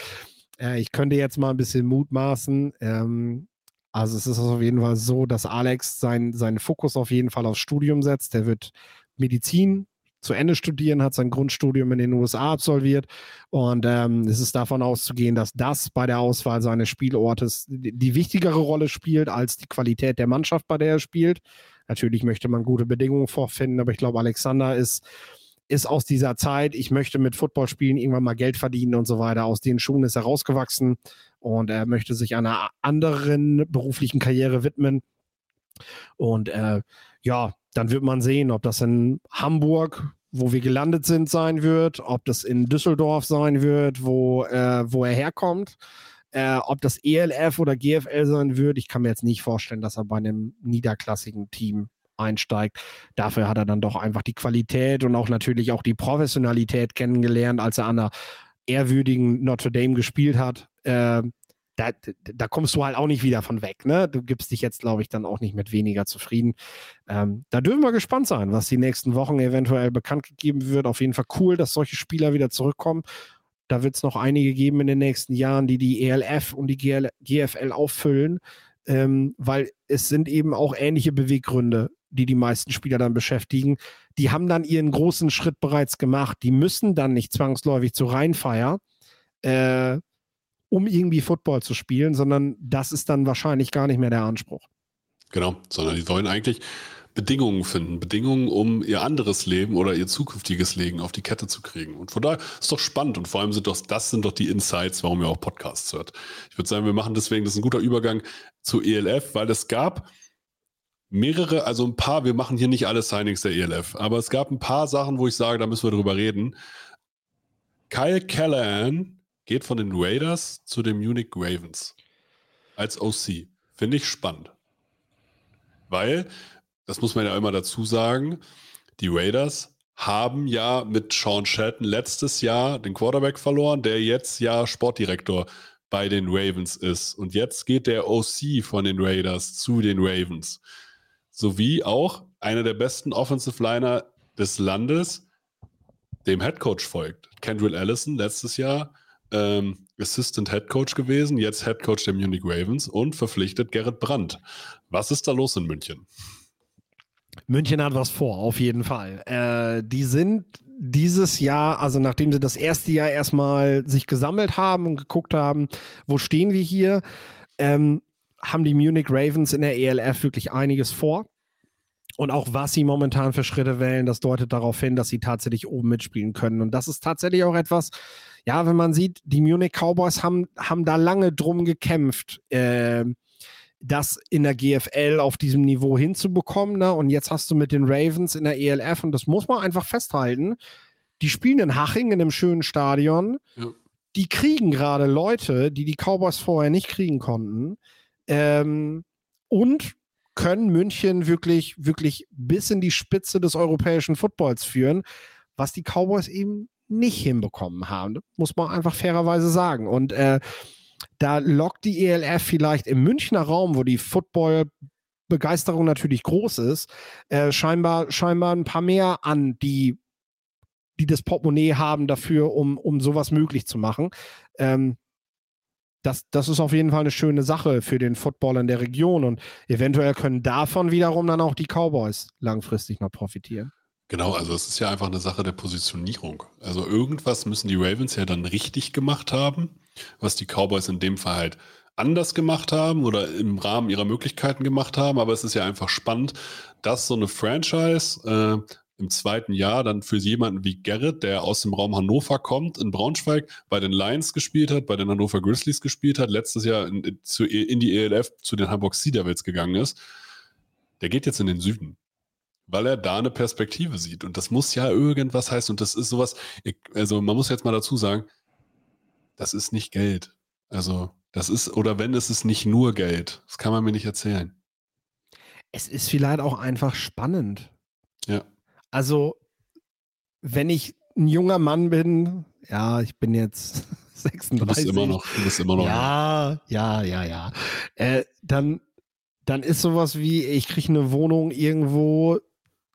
Äh, ich könnte jetzt mal ein bisschen mutmaßen. Ähm, also es ist auf jeden Fall so, dass Alex sein, seinen Fokus auf jeden Fall aufs Studium setzt. Der wird Medizin zu Ende studieren, hat sein Grundstudium in den USA absolviert und ähm, es ist davon auszugehen, dass das bei der Auswahl seines Spielortes die wichtigere Rolle spielt als die Qualität der Mannschaft, bei der er spielt. Natürlich möchte man gute Bedingungen vorfinden, aber ich glaube, Alexander ist ist aus dieser Zeit, ich möchte mit Football spielen, irgendwann mal Geld verdienen und so weiter. Aus den Schuhen ist er rausgewachsen und er möchte sich einer anderen beruflichen Karriere widmen. Und äh, ja, dann wird man sehen, ob das in Hamburg, wo wir gelandet sind, sein wird, ob das in Düsseldorf sein wird, wo, äh, wo er herkommt. Äh, ob das ELF oder GFL sein wird, ich kann mir jetzt nicht vorstellen, dass er bei einem niederklassigen Team einsteigt. Dafür hat er dann doch einfach die Qualität und auch natürlich auch die Professionalität kennengelernt, als er an einer ehrwürdigen Notre Dame gespielt hat. Äh, da, da, kommst du halt auch nicht wieder von weg. Ne? Du gibst dich jetzt, glaube ich, dann auch nicht mit weniger zufrieden. Ähm, da dürfen wir gespannt sein, was die nächsten Wochen eventuell bekannt gegeben wird. Auf jeden Fall cool, dass solche Spieler wieder zurückkommen. Da wird es noch einige geben in den nächsten Jahren, die die ELF und die GL GFL auffüllen, ähm, weil es sind eben auch ähnliche Beweggründe, die die meisten Spieler dann beschäftigen. Die haben dann ihren großen Schritt bereits gemacht. Die müssen dann nicht zwangsläufig zu Rheinfeier, äh, um irgendwie Football zu spielen, sondern das ist dann wahrscheinlich gar nicht mehr der Anspruch. Genau, sondern die wollen eigentlich Bedingungen finden, Bedingungen, um ihr anderes Leben oder ihr zukünftiges Leben auf die Kette zu kriegen. Und von daher ist doch spannend und vor allem sind doch, das sind doch die Insights, warum ihr auch Podcasts hört. Ich würde sagen, wir machen deswegen, das ist ein guter Übergang zu ELF, weil es gab mehrere, also ein paar, wir machen hier nicht alle Signings der ELF, aber es gab ein paar Sachen, wo ich sage, da müssen wir drüber reden. Kyle Callahan geht von den Raiders zu den Munich Ravens als OC. Finde ich spannend. Weil das muss man ja immer dazu sagen, die Raiders haben ja mit Sean Shelton letztes Jahr den Quarterback verloren, der jetzt ja Sportdirektor bei den Ravens ist. Und jetzt geht der OC von den Raiders zu den Ravens. Sowie auch einer der besten Offensive Liner des Landes dem Head Coach folgt. Kendrill Allison letztes Jahr ähm, Assistant Head Coach gewesen, jetzt Head Coach der Munich Ravens und verpflichtet Gerrit Brandt. Was ist da los in München? München hat was vor, auf jeden Fall. Äh, die sind dieses Jahr, also nachdem sie das erste Jahr erstmal sich gesammelt haben und geguckt haben, wo stehen wir hier, ähm, haben die Munich Ravens in der ELF wirklich einiges vor. Und auch was sie momentan für Schritte wählen, das deutet darauf hin, dass sie tatsächlich oben mitspielen können. Und das ist tatsächlich auch etwas, ja, wenn man sieht, die Munich Cowboys haben, haben da lange drum gekämpft. Äh, das in der GFL auf diesem Niveau hinzubekommen. Ne? Und jetzt hast du mit den Ravens in der ELF, und das muss man einfach festhalten, die spielen in Haching in einem schönen Stadion. Ja. Die kriegen gerade Leute, die die Cowboys vorher nicht kriegen konnten. Ähm, und können München wirklich, wirklich bis in die Spitze des europäischen Footballs führen, was die Cowboys eben nicht hinbekommen haben. Muss man einfach fairerweise sagen. Und äh, da lockt die ELF vielleicht im Münchner Raum, wo die Football-Begeisterung natürlich groß ist, äh, scheinbar, scheinbar ein paar mehr an, die, die das Portemonnaie haben dafür, um, um sowas möglich zu machen. Ähm, das, das ist auf jeden Fall eine schöne Sache für den Football in der Region und eventuell können davon wiederum dann auch die Cowboys langfristig noch profitieren. Genau, also es ist ja einfach eine Sache der Positionierung. Also irgendwas müssen die Ravens ja dann richtig gemacht haben, was die Cowboys in dem Fall halt anders gemacht haben oder im Rahmen ihrer Möglichkeiten gemacht haben. Aber es ist ja einfach spannend, dass so eine Franchise äh, im zweiten Jahr dann für jemanden wie Gerrit, der aus dem Raum Hannover kommt, in Braunschweig, bei den Lions gespielt hat, bei den Hannover Grizzlies gespielt hat, letztes Jahr in, in die ELF zu den Hamburg Sea Devils gegangen ist, der geht jetzt in den Süden weil er da eine Perspektive sieht. Und das muss ja irgendwas heißen. Und das ist sowas, also man muss jetzt mal dazu sagen, das ist nicht Geld. Also das ist, oder wenn, es ist nicht nur Geld. Das kann man mir nicht erzählen. Es ist vielleicht auch einfach spannend. Ja. Also, wenn ich ein junger Mann bin, ja, ich bin jetzt 36. Du bist immer noch, du bist immer noch. Ja, ja, ja, ja. Äh, dann, dann ist sowas wie, ich kriege eine Wohnung irgendwo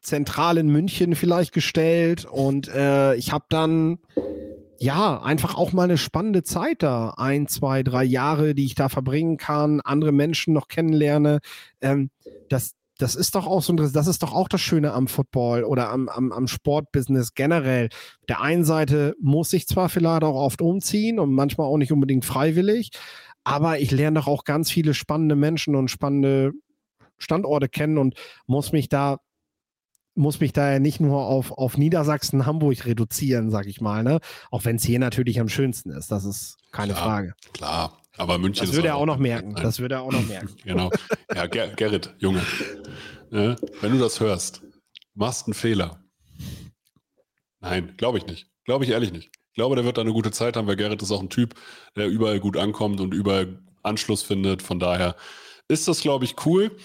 zentral in München vielleicht gestellt und äh, ich habe dann ja einfach auch mal eine spannende Zeit da, ein, zwei, drei Jahre, die ich da verbringen kann, andere Menschen noch kennenlerne. Ähm, das, das ist doch auch so, das ist doch auch das Schöne am Football oder am, am, am Sportbusiness generell. Der einen Seite muss ich zwar vielleicht auch oft umziehen und manchmal auch nicht unbedingt freiwillig, aber ich lerne doch auch ganz viele spannende Menschen und spannende Standorte kennen und muss mich da muss mich da ja nicht nur auf, auf Niedersachsen, Hamburg reduzieren, sag ich mal, ne? Auch wenn es hier natürlich am schönsten ist, das ist keine klar, Frage. Klar, aber München Das würde er auch noch merken. Das würde er auch noch merken. genau. Ja, Ger Gerrit, Junge. Ne? Wenn du das hörst, machst einen Fehler. Nein, glaube ich nicht. Glaube ich ehrlich nicht. Ich glaube, der wird da eine gute Zeit haben, weil Gerrit ist auch ein Typ, der überall gut ankommt und überall Anschluss findet. Von daher ist das, glaube ich, cool.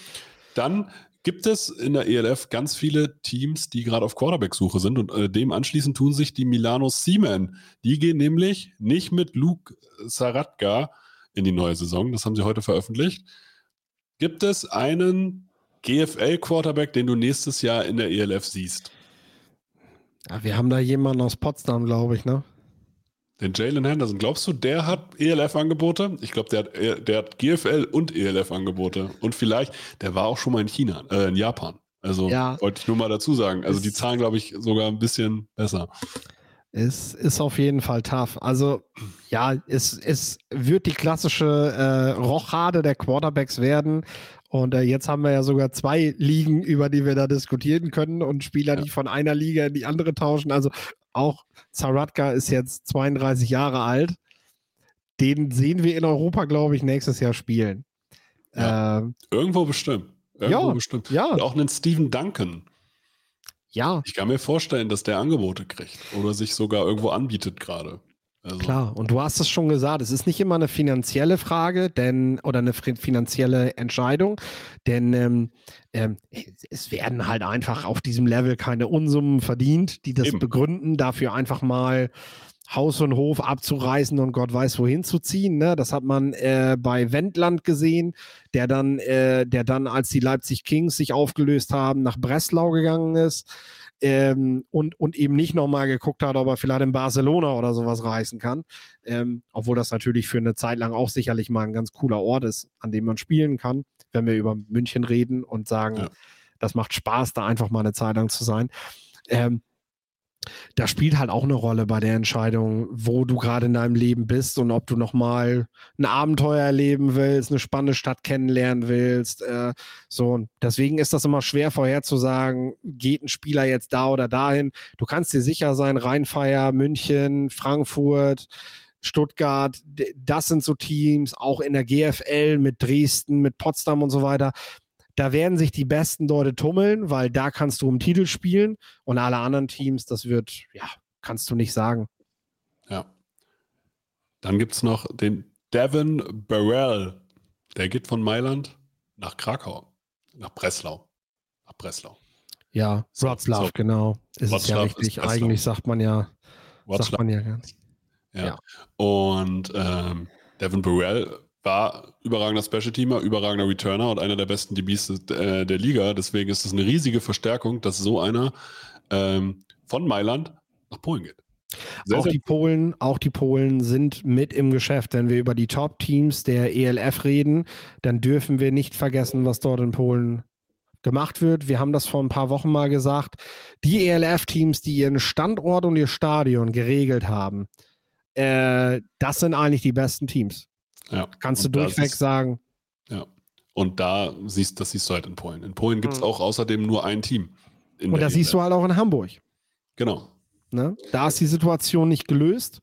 Dann gibt es in der ELF ganz viele Teams, die gerade auf Quarterback-Suche sind und äh, dem anschließend tun sich die Milano Seamen. Die gehen nämlich nicht mit Luke Saratka in die neue Saison. Das haben sie heute veröffentlicht. Gibt es einen GFL-Quarterback, den du nächstes Jahr in der ELF siehst? Ja, wir haben da jemanden aus Potsdam, glaube ich, ne? Den Jalen Henderson, glaubst du, der hat ELF-Angebote? Ich glaube, der hat, äh, der hat GFL und ELF-Angebote. Und vielleicht, der war auch schon mal in China, äh, in Japan. Also ja, wollte ich nur mal dazu sagen. Also die zahlen, glaube ich, sogar ein bisschen besser. Es ist auf jeden Fall tough. Also ja, es, es wird die klassische äh, Rochade der Quarterbacks werden. Und äh, jetzt haben wir ja sogar zwei Ligen, über die wir da diskutieren können und Spieler, ja. die von einer Liga in die andere tauschen. Also auch Zaratka ist jetzt 32 Jahre alt. Den sehen wir in Europa, glaube ich, nächstes Jahr spielen. Ja. Ähm, Irgendwo bestimmt. Irgendwo ja, bestimmt. Ja. Und auch einen Steven Duncan. Ja. Ich kann mir vorstellen, dass der Angebote kriegt oder sich sogar irgendwo anbietet gerade. Also. Klar, und du hast es schon gesagt, es ist nicht immer eine finanzielle Frage, denn oder eine finanzielle Entscheidung, denn ähm, ähm, es werden halt einfach auf diesem Level keine Unsummen verdient, die das Eben. begründen, dafür einfach mal Haus und Hof abzureißen und Gott weiß wohin zu ziehen. Ne? Das hat man äh, bei Wendland gesehen, der dann, äh, der dann, als die Leipzig Kings sich aufgelöst haben, nach Breslau gegangen ist ähm, und, und eben nicht nochmal geguckt hat, ob er vielleicht in Barcelona oder sowas reisen kann. Ähm, obwohl das natürlich für eine Zeit lang auch sicherlich mal ein ganz cooler Ort ist, an dem man spielen kann, wenn wir über München reden und sagen, ja. das macht Spaß, da einfach mal eine Zeit lang zu sein. Ähm, da spielt halt auch eine Rolle bei der Entscheidung, wo du gerade in deinem Leben bist und ob du nochmal ein Abenteuer erleben willst, eine spannende Stadt kennenlernen willst. Äh, so, deswegen ist das immer schwer vorherzusagen, geht ein Spieler jetzt da oder dahin. Du kannst dir sicher sein, Rheinfeier, München, Frankfurt, Stuttgart, das sind so Teams, auch in der GFL mit Dresden, mit Potsdam und so weiter da werden sich die besten Leute tummeln, weil da kannst du um Titel spielen und alle anderen Teams, das wird, ja, kannst du nicht sagen. Ja. Dann gibt es noch den Devin Burrell. Der geht von Mailand nach Krakau, nach Breslau. Nach Breslau. Ja, Wroclaw, so. genau. Ist Wroclaw es ja richtig. Eigentlich sagt man ja, Wroclaw. sagt man ja ganz. Ja. ja. Und ähm, Devin Burrell war überragender Special-Teamer, überragender Returner und einer der besten DBs äh, der Liga. Deswegen ist es eine riesige Verstärkung, dass so einer ähm, von Mailand nach Polen geht. Sehr, auch sehr die Polen, auch die Polen sind mit im Geschäft. Wenn wir über die Top-Teams der ELF reden, dann dürfen wir nicht vergessen, was dort in Polen gemacht wird. Wir haben das vor ein paar Wochen mal gesagt. Die ELF-Teams, die ihren Standort und ihr Stadion geregelt haben, äh, das sind eigentlich die besten Teams. Ja. Kannst du durchweg ist, sagen. Ja. Und da siehst, das siehst du halt in Polen. In Polen gibt es mhm. auch außerdem nur ein Team. Und das siehst du halt auch in Hamburg. Genau. Ne? Da ist die Situation nicht gelöst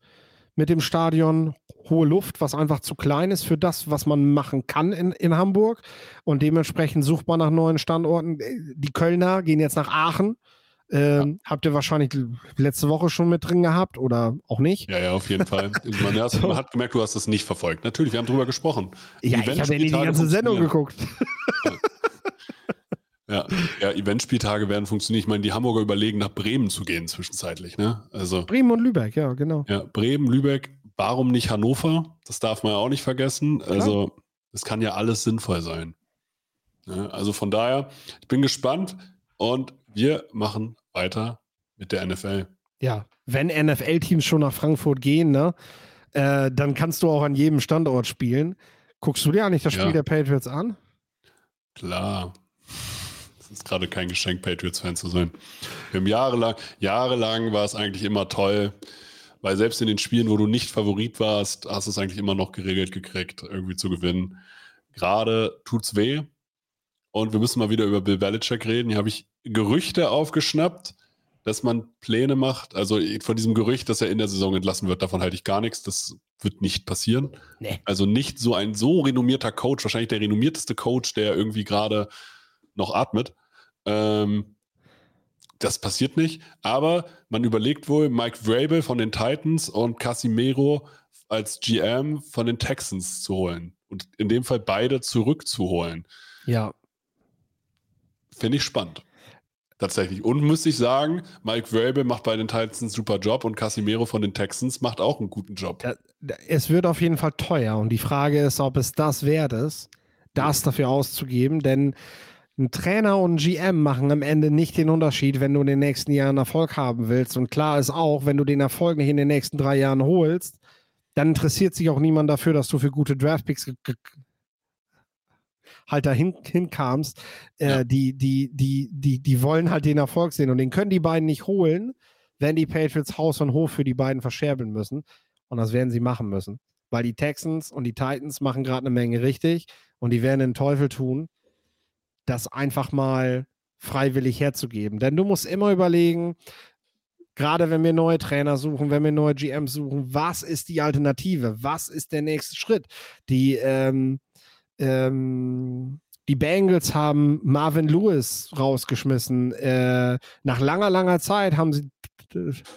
mit dem Stadion hohe Luft, was einfach zu klein ist für das, was man machen kann in, in Hamburg. Und dementsprechend sucht man nach neuen Standorten. Die Kölner gehen jetzt nach Aachen. Ähm, ja. Habt ihr wahrscheinlich letzte Woche schon mit drin gehabt oder auch nicht? Ja, ja, auf jeden Fall. Man, ja, so. man hat gemerkt, du hast das nicht verfolgt. Natürlich, wir haben drüber gesprochen. Ja, ich habe ja die ganze Sendung geguckt. Ja, ja Eventspieltage werden funktionieren. Ich meine, die Hamburger überlegen, nach Bremen zu gehen zwischenzeitlich. Ne? Also, Bremen und Lübeck, ja, genau. Ja, Bremen, Lübeck, warum nicht Hannover? Das darf man ja auch nicht vergessen. Klar. Also, es kann ja alles sinnvoll sein. Ja, also von daher, ich bin gespannt und wir machen weiter mit der NFL. Ja, wenn NFL-Teams schon nach Frankfurt gehen, ne, äh, dann kannst du auch an jedem Standort spielen. Guckst du dir eigentlich das Spiel ja. der Patriots an? Klar. Es ist gerade kein Geschenk, Patriots-Fan zu sein. Wir haben jahrelang, jahrelang war es eigentlich immer toll, weil selbst in den Spielen, wo du nicht Favorit warst, hast du es eigentlich immer noch geregelt gekriegt, irgendwie zu gewinnen. Gerade tut's weh. Und wir müssen mal wieder über Bill Belichick reden. Hier habe ich Gerüchte aufgeschnappt, dass man Pläne macht. Also von diesem Gerücht, dass er in der Saison entlassen wird, davon halte ich gar nichts. Das wird nicht passieren. Nee. Also nicht so ein so renommierter Coach, wahrscheinlich der renommierteste Coach, der irgendwie gerade noch atmet. Ähm, das passiert nicht. Aber man überlegt wohl, Mike Vrabel von den Titans und Casimiro als GM von den Texans zu holen. Und in dem Fall beide zurückzuholen. Ja. Finde ich spannend. Tatsächlich. Und müsste ich sagen, Mike Vrabel macht bei den Titans einen super Job und Casimiro von den Texans macht auch einen guten Job. Es wird auf jeden Fall teuer und die Frage ist, ob es das wert ist, das dafür auszugeben, denn ein Trainer und ein GM machen am Ende nicht den Unterschied, wenn du in den nächsten Jahren Erfolg haben willst. Und klar ist auch, wenn du den Erfolg nicht in den nächsten drei Jahren holst, dann interessiert sich auch niemand dafür, dass du für gute Draftpicks halt dahin hinkamst. Äh, ja. die, die, die, die, die wollen halt den Erfolg sehen und den können die beiden nicht holen, wenn die Patriots Haus und Hof für die beiden verscherbeln müssen. Und das werden sie machen müssen. Weil die Texans und die Titans machen gerade eine Menge richtig und die werden den Teufel tun, das einfach mal freiwillig herzugeben. Denn du musst immer überlegen, gerade wenn wir neue Trainer suchen, wenn wir neue GMs suchen, was ist die Alternative? Was ist der nächste Schritt? Die, ähm, ähm, die Bengals haben Marvin Lewis rausgeschmissen. Äh, nach langer, langer Zeit haben sie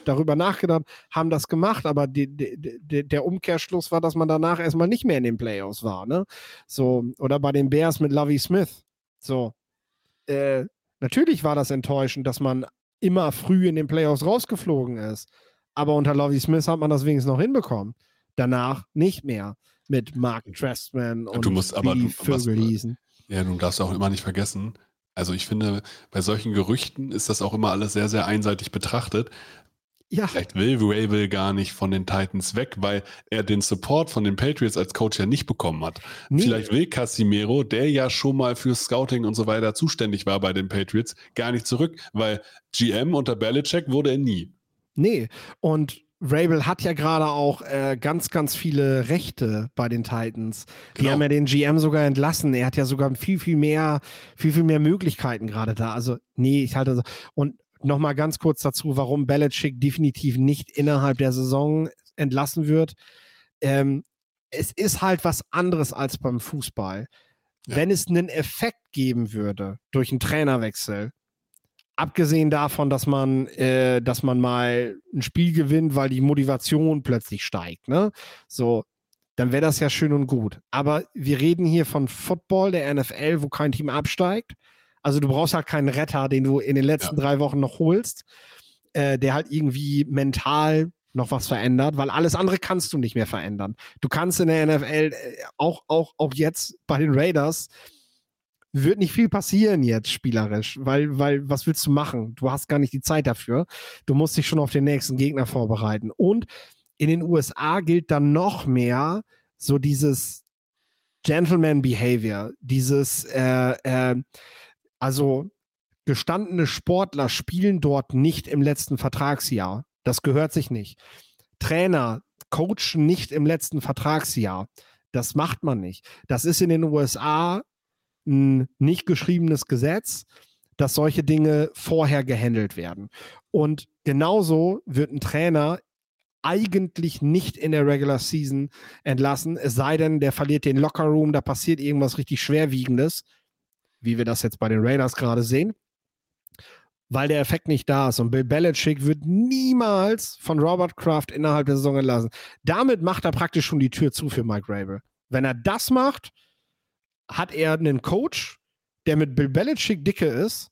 darüber nachgedacht, haben das gemacht, aber die, die, der Umkehrschluss war, dass man danach erstmal nicht mehr in den Playoffs war. Ne? So, oder bei den Bears mit Lovey Smith. So. Äh, natürlich war das enttäuschend, dass man immer früh in den Playoffs rausgeflogen ist. Aber unter Lovey Smith hat man das wenigstens noch hinbekommen. Danach nicht mehr mit Mark Trestman und du musst aber du, Vögel hießen. Ja, du darfst auch immer nicht vergessen. Also ich finde, bei solchen Gerüchten ist das auch immer alles sehr, sehr einseitig betrachtet. Ja. Vielleicht will Rabel gar nicht von den Titans weg, weil er den Support von den Patriots als Coach ja nicht bekommen hat. Nee. Vielleicht will Casimiro, der ja schon mal für Scouting und so weiter zuständig war bei den Patriots, gar nicht zurück, weil GM unter Belichick wurde er nie. Nee, und Rabel hat ja gerade auch äh, ganz, ganz viele Rechte bei den Titans. Die genau. haben ja den GM sogar entlassen. Er hat ja sogar viel, viel mehr, viel, viel mehr Möglichkeiten gerade da. Also, nee, ich halte so. Und Nochmal ganz kurz dazu, warum Belichick definitiv nicht innerhalb der Saison entlassen wird. Ähm, es ist halt was anderes als beim Fußball. Ja. Wenn es einen Effekt geben würde durch einen Trainerwechsel, abgesehen davon, dass man, äh, dass man mal ein Spiel gewinnt, weil die Motivation plötzlich steigt, ne? So, dann wäre das ja schön und gut. Aber wir reden hier von Football, der NFL, wo kein Team absteigt. Also du brauchst halt keinen Retter, den du in den letzten ja. drei Wochen noch holst, äh, der halt irgendwie mental noch was verändert, weil alles andere kannst du nicht mehr verändern. Du kannst in der NFL äh, auch, auch, auch jetzt bei den Raiders wird nicht viel passieren jetzt spielerisch, weil, weil was willst du machen? Du hast gar nicht die Zeit dafür. Du musst dich schon auf den nächsten Gegner vorbereiten. Und in den USA gilt dann noch mehr so dieses Gentleman Behavior, dieses äh, äh, also gestandene Sportler spielen dort nicht im letzten Vertragsjahr. Das gehört sich nicht. Trainer coachen nicht im letzten Vertragsjahr. Das macht man nicht. Das ist in den USA ein nicht geschriebenes Gesetz, dass solche Dinge vorher gehandelt werden. Und genauso wird ein Trainer eigentlich nicht in der Regular Season entlassen, es sei denn, der verliert den Locker Room, da passiert irgendwas richtig Schwerwiegendes wie wir das jetzt bei den Raiders gerade sehen, weil der Effekt nicht da ist. Und Bill Belichick wird niemals von Robert Kraft innerhalb der Saison entlassen. Damit macht er praktisch schon die Tür zu für Mike Rabel. Wenn er das macht, hat er einen Coach, der mit Bill Belichick dicke ist,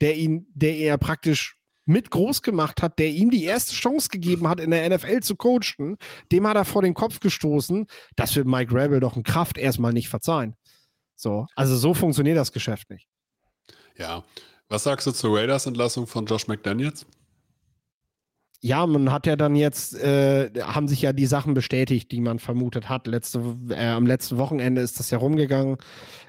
der ihn, der er praktisch mit groß gemacht hat, der ihm die erste Chance gegeben hat, in der NFL zu coachen, dem hat er vor den Kopf gestoßen. Das wird Mike Rabel doch in Kraft erstmal nicht verzeihen. So, also so funktioniert das Geschäft nicht. Ja. Was sagst du zur Raiders-Entlassung von Josh McDaniels? Ja, man hat ja dann jetzt, äh, haben sich ja die Sachen bestätigt, die man vermutet hat. Letzte, äh, am letzten Wochenende ist das ja rumgegangen.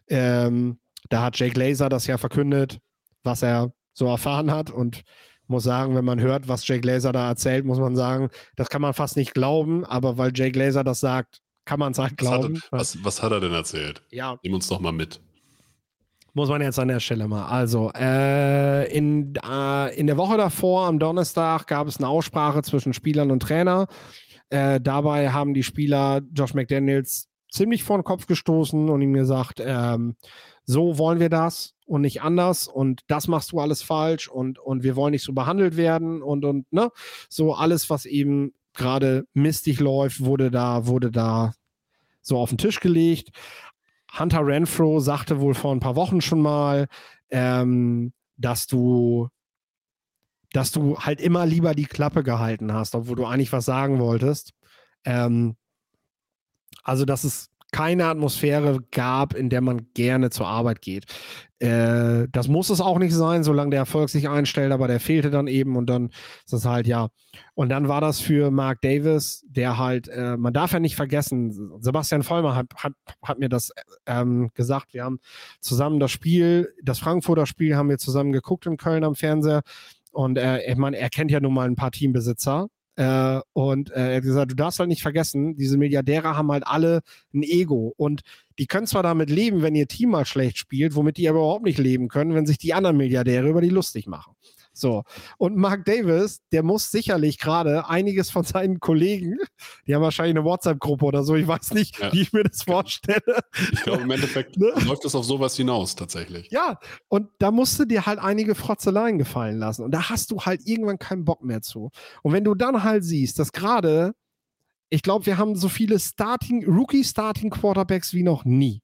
Ähm, da hat Jake Laser das ja verkündet, was er so erfahren hat. Und muss sagen, wenn man hört, was Jake Laser da erzählt, muss man sagen, das kann man fast nicht glauben. Aber weil Jake Laser das sagt, kann man es halt glauben. Was hat, was, was hat, er denn erzählt? Ja. Nimm uns doch mal mit. Muss man jetzt an der Stelle mal. Also, äh, in, äh, in der Woche davor, am Donnerstag, gab es eine Aussprache zwischen Spielern und Trainer. Äh, dabei haben die Spieler Josh McDaniels ziemlich vor den Kopf gestoßen und ihm gesagt, ähm, so wollen wir das und nicht anders und das machst du alles falsch und, und wir wollen nicht so behandelt werden und, und ne, so alles, was eben gerade mistig läuft, wurde da, wurde da so auf den Tisch gelegt. Hunter Renfro sagte wohl vor ein paar Wochen schon mal, ähm, dass du dass du halt immer lieber die Klappe gehalten hast, obwohl du eigentlich was sagen wolltest. Ähm, also, dass es keine Atmosphäre gab, in der man gerne zur Arbeit geht. Äh, das muss es auch nicht sein, solange der Erfolg sich einstellt, aber der fehlte dann eben und dann ist das halt, ja. Und dann war das für Mark Davis, der halt, äh, man darf ja nicht vergessen, Sebastian Vollmer hat, hat, hat mir das ähm, gesagt, wir haben zusammen das Spiel, das Frankfurter Spiel haben wir zusammen geguckt in Köln am Fernseher und äh, ich meine, er kennt ja nun mal ein paar Teambesitzer äh, und äh, er hat gesagt, du darfst halt nicht vergessen, diese Milliardäre haben halt alle ein Ego. Und die können zwar damit leben, wenn ihr Team mal schlecht spielt, womit die aber überhaupt nicht leben können, wenn sich die anderen Milliardäre über die lustig machen. So. Und Mark Davis, der muss sicherlich gerade einiges von seinen Kollegen, die haben wahrscheinlich eine WhatsApp-Gruppe oder so, ich weiß nicht, ja. wie ich mir das vorstelle. Ich glaube, im Endeffekt ne? läuft das auf sowas hinaus tatsächlich. Ja, und da musst du dir halt einige Frotzeleien gefallen lassen. Und da hast du halt irgendwann keinen Bock mehr zu. Und wenn du dann halt siehst, dass gerade, ich glaube, wir haben so viele Starting, Rookie-Starting-Quarterbacks wie noch nie.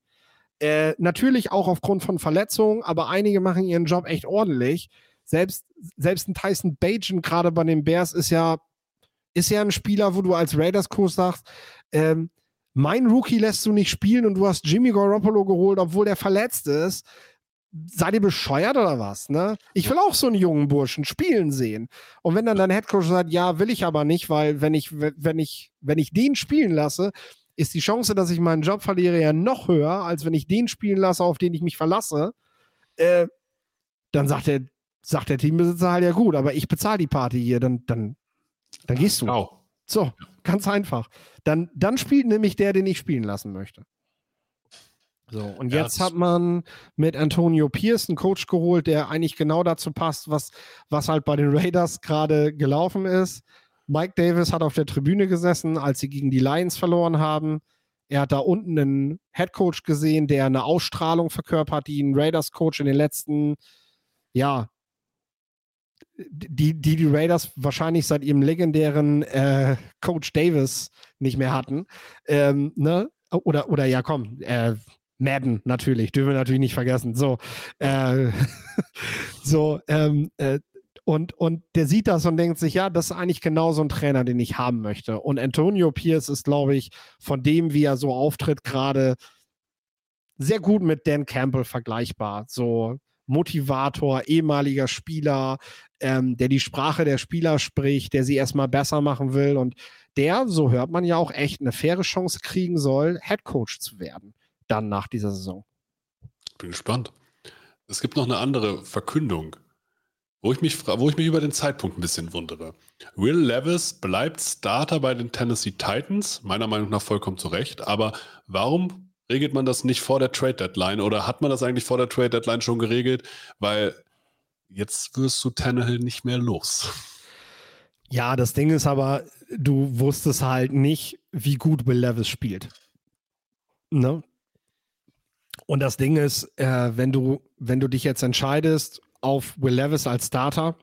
Äh, natürlich auch aufgrund von Verletzungen, aber einige machen ihren Job echt ordentlich selbst, selbst ein Tyson Bajan gerade bei den Bears ist ja, ist ja ein Spieler, wo du als Raiders-Coach sagst, ähm, mein Rookie lässt du nicht spielen und du hast Jimmy Garoppolo geholt, obwohl der verletzt ist. Seid ihr bescheuert oder was? Ne? Ich will auch so einen jungen Burschen spielen sehen. Und wenn dann dein Headcoach sagt, ja, will ich aber nicht, weil wenn ich, wenn ich, wenn ich den spielen lasse, ist die Chance, dass ich meinen Job verliere, ja noch höher, als wenn ich den spielen lasse, auf den ich mich verlasse. Äh, dann sagt er, sagt der Teambesitzer halt ja gut, aber ich bezahle die Party hier, dann, dann, dann gehst du. Genau. So, ganz einfach. Dann, dann spielt nämlich der, den ich spielen lassen möchte. So, und ja, jetzt hat man mit Antonio Pierce einen Coach geholt, der eigentlich genau dazu passt, was, was halt bei den Raiders gerade gelaufen ist. Mike Davis hat auf der Tribüne gesessen, als sie gegen die Lions verloren haben. Er hat da unten einen Head Coach gesehen, der eine Ausstrahlung verkörpert, die ein Raiders-Coach in den letzten, ja, die, die die Raiders wahrscheinlich seit ihrem legendären äh, Coach Davis nicht mehr hatten. Ähm, ne? Oder, oder ja, komm, äh, Madden natürlich, dürfen wir natürlich nicht vergessen. So, äh, so, ähm, äh, und, und der sieht das und denkt sich, ja, das ist eigentlich genau so ein Trainer, den ich haben möchte. Und Antonio Pierce ist, glaube ich, von dem, wie er so auftritt, gerade sehr gut mit Dan Campbell vergleichbar. So, Motivator, ehemaliger Spieler, ähm, der die Sprache der Spieler spricht, der sie erstmal besser machen will und der, so hört man ja auch, echt eine faire Chance kriegen soll, Head Coach zu werden, dann nach dieser Saison. Bin gespannt. Es gibt noch eine andere Verkündung, wo ich mich, wo ich mich über den Zeitpunkt ein bisschen wundere. Will Levis bleibt Starter bei den Tennessee Titans, meiner Meinung nach vollkommen zu Recht, aber warum regelt man das nicht vor der Trade Deadline oder hat man das eigentlich vor der Trade Deadline schon geregelt? Weil jetzt wirst du Tannehill nicht mehr los. Ja, das Ding ist aber, du wusstest halt nicht, wie gut Will Levis spielt. Ne? Und das Ding ist, äh, wenn du, wenn du dich jetzt entscheidest auf Will Levis als Starter,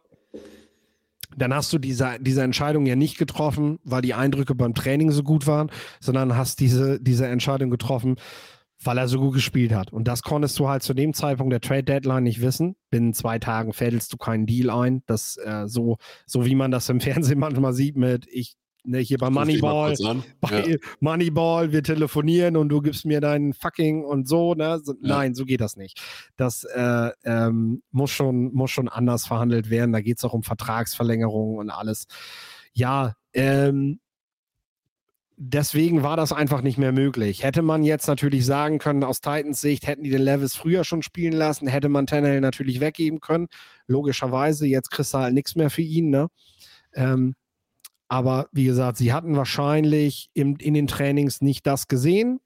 dann hast du diese, diese Entscheidung ja nicht getroffen, weil die Eindrücke beim Training so gut waren, sondern hast diese, diese Entscheidung getroffen, weil er so gut gespielt hat. Und das konntest du halt zu dem Zeitpunkt der Trade Deadline nicht wissen. Binnen zwei Tagen fädelst du keinen Deal ein. Das äh, so, so wie man das im Fernsehen manchmal sieht mit ich ne, hier bei Moneyball, bei ja. Moneyball, wir telefonieren und du gibst mir deinen fucking und so, ne? So, ja. Nein, so geht das nicht. Das äh, ähm, muss, schon, muss schon anders verhandelt werden. Da geht es auch um Vertragsverlängerungen und alles. Ja, ähm, deswegen war das einfach nicht mehr möglich. Hätte man jetzt natürlich sagen können, aus Titans Sicht hätten die den Levis früher schon spielen lassen, hätte man Tannehill natürlich weggeben können. Logischerweise, jetzt kriegst du halt nichts mehr für ihn, ne? Ähm, aber wie gesagt, sie hatten wahrscheinlich im, in den Trainings nicht das gesehen,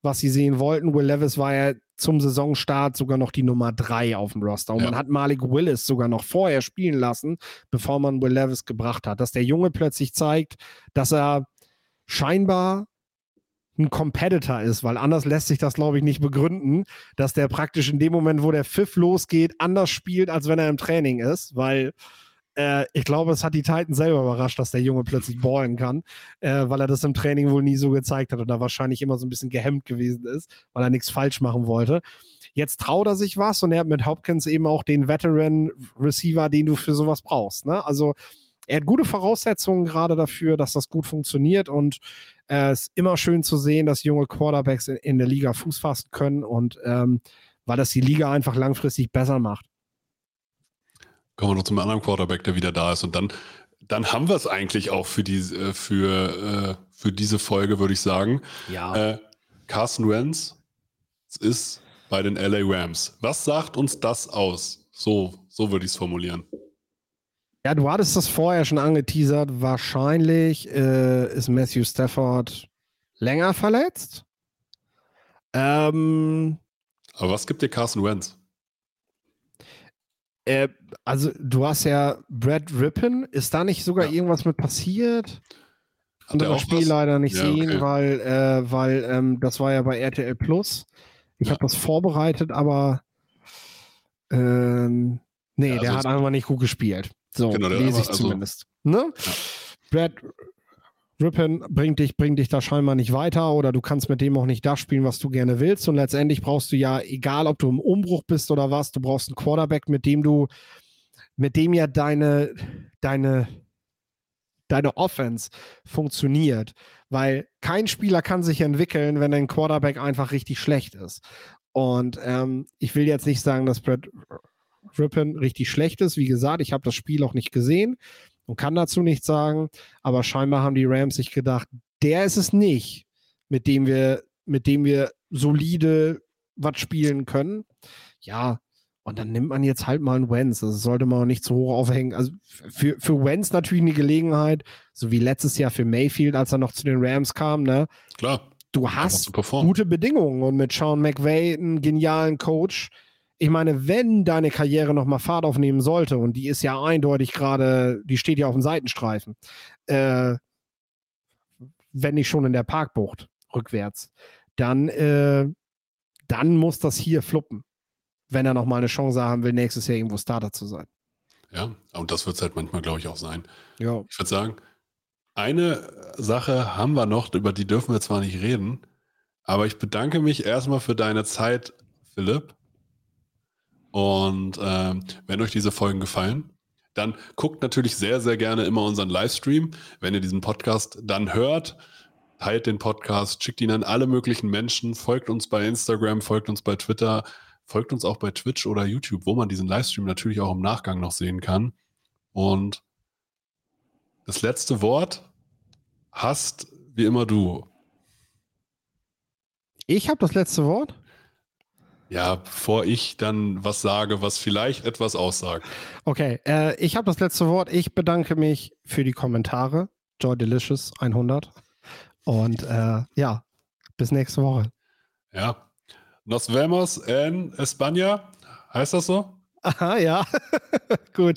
was sie sehen wollten. Will Levis war ja zum Saisonstart sogar noch die Nummer drei auf dem Roster. Und ja. man hat Malik Willis sogar noch vorher spielen lassen, bevor man Will Levis gebracht hat. Dass der Junge plötzlich zeigt, dass er scheinbar ein Competitor ist, weil anders lässt sich das, glaube ich, nicht begründen, dass der praktisch in dem Moment, wo der Pfiff losgeht, anders spielt, als wenn er im Training ist, weil Äh, ich glaube, es hat die Titans selber überrascht, dass der Junge plötzlich ballen kann, äh, weil er das im Training wohl nie so gezeigt hat und da wahrscheinlich immer so ein bisschen gehemmt gewesen ist, weil er nichts falsch machen wollte. Jetzt traut er sich was und er hat mit Hopkins eben auch den Veteran Receiver, den du für sowas brauchst. Ne? Also er hat gute Voraussetzungen gerade dafür, dass das gut funktioniert und äh, es ist immer schön zu sehen, dass junge Quarterbacks in, in der Liga Fuß fassen können und ähm, weil das die Liga einfach langfristig besser macht. Kommen wir noch zum anderen Quarterback, der wieder da ist und dann, dann haben wir es eigentlich auch für, die, äh, für, äh, für diese Folge, würde ich sagen. Ja. Äh, Carson Wentz ist bei den LA Rams. Was sagt uns das aus? So, so würde ich es formulieren. Ja, du hattest das vorher schon angeteasert. Wahrscheinlich äh, ist Matthew Stafford länger verletzt. Ähm, Aber was gibt dir Carson Wentz? Äh, also, du hast ja Brad Rippin. Ist da nicht sogar ja. irgendwas mit passiert? Hat das Spiel was? leider nicht ja, sehen, okay. weil, äh, weil ähm, das war ja bei RTL Plus. Ich ja. habe das vorbereitet, aber ähm, nee, also der hat einfach nicht gut gespielt. So genau, lese ich also, zumindest. Ne? Brad Rippin bringt dich, bringt dich da scheinbar nicht weiter oder du kannst mit dem auch nicht das spielen, was du gerne willst. Und letztendlich brauchst du ja, egal ob du im Umbruch bist oder was, du brauchst einen Quarterback, mit dem du, mit dem ja deine, deine, deine Offense funktioniert. Weil kein Spieler kann sich entwickeln, wenn ein Quarterback einfach richtig schlecht ist. Und ähm, ich will jetzt nicht sagen, dass Brad Rippin richtig schlecht ist. Wie gesagt, ich habe das Spiel auch nicht gesehen und kann dazu nichts sagen. Aber scheinbar haben die Rams sich gedacht, der ist es nicht, mit dem wir, mit dem wir solide was spielen können. Ja, und dann nimmt man jetzt halt mal einen Wenz. Das sollte man auch nicht zu hoch aufhängen. Also für, für Wenz natürlich eine Gelegenheit, so wie letztes Jahr für Mayfield, als er noch zu den Rams kam. Ne? Klar. Du hast gute Bedingungen und mit Sean McVay einen genialen Coach. Ich meine, wenn deine Karriere nochmal Fahrt aufnehmen sollte, und die ist ja eindeutig gerade, die steht ja auf dem Seitenstreifen, äh, wenn nicht schon in der Parkbucht rückwärts, dann, äh, dann muss das hier fluppen wenn er nochmal eine Chance haben will, nächstes Jahr irgendwo Starter zu sein. Ja, und das wird es halt manchmal, glaube ich, auch sein. Ja. Ich würde sagen, eine Sache haben wir noch, über die dürfen wir zwar nicht reden, aber ich bedanke mich erstmal für deine Zeit, Philipp. Und ähm, wenn euch diese Folgen gefallen, dann guckt natürlich sehr, sehr gerne immer unseren Livestream. Wenn ihr diesen Podcast dann hört, teilt den Podcast, schickt ihn an alle möglichen Menschen, folgt uns bei Instagram, folgt uns bei Twitter, Folgt uns auch bei Twitch oder YouTube, wo man diesen Livestream natürlich auch im Nachgang noch sehen kann. Und das letzte Wort hast wie immer du. Ich habe das letzte Wort? Ja, bevor ich dann was sage, was vielleicht etwas aussagt. Okay, äh, ich habe das letzte Wort. Ich bedanke mich für die Kommentare. Joy Delicious 100. Und äh, ja, bis nächste Woche. Ja, Nos vemos en España. Heißt das so? Aha, ja. Gut.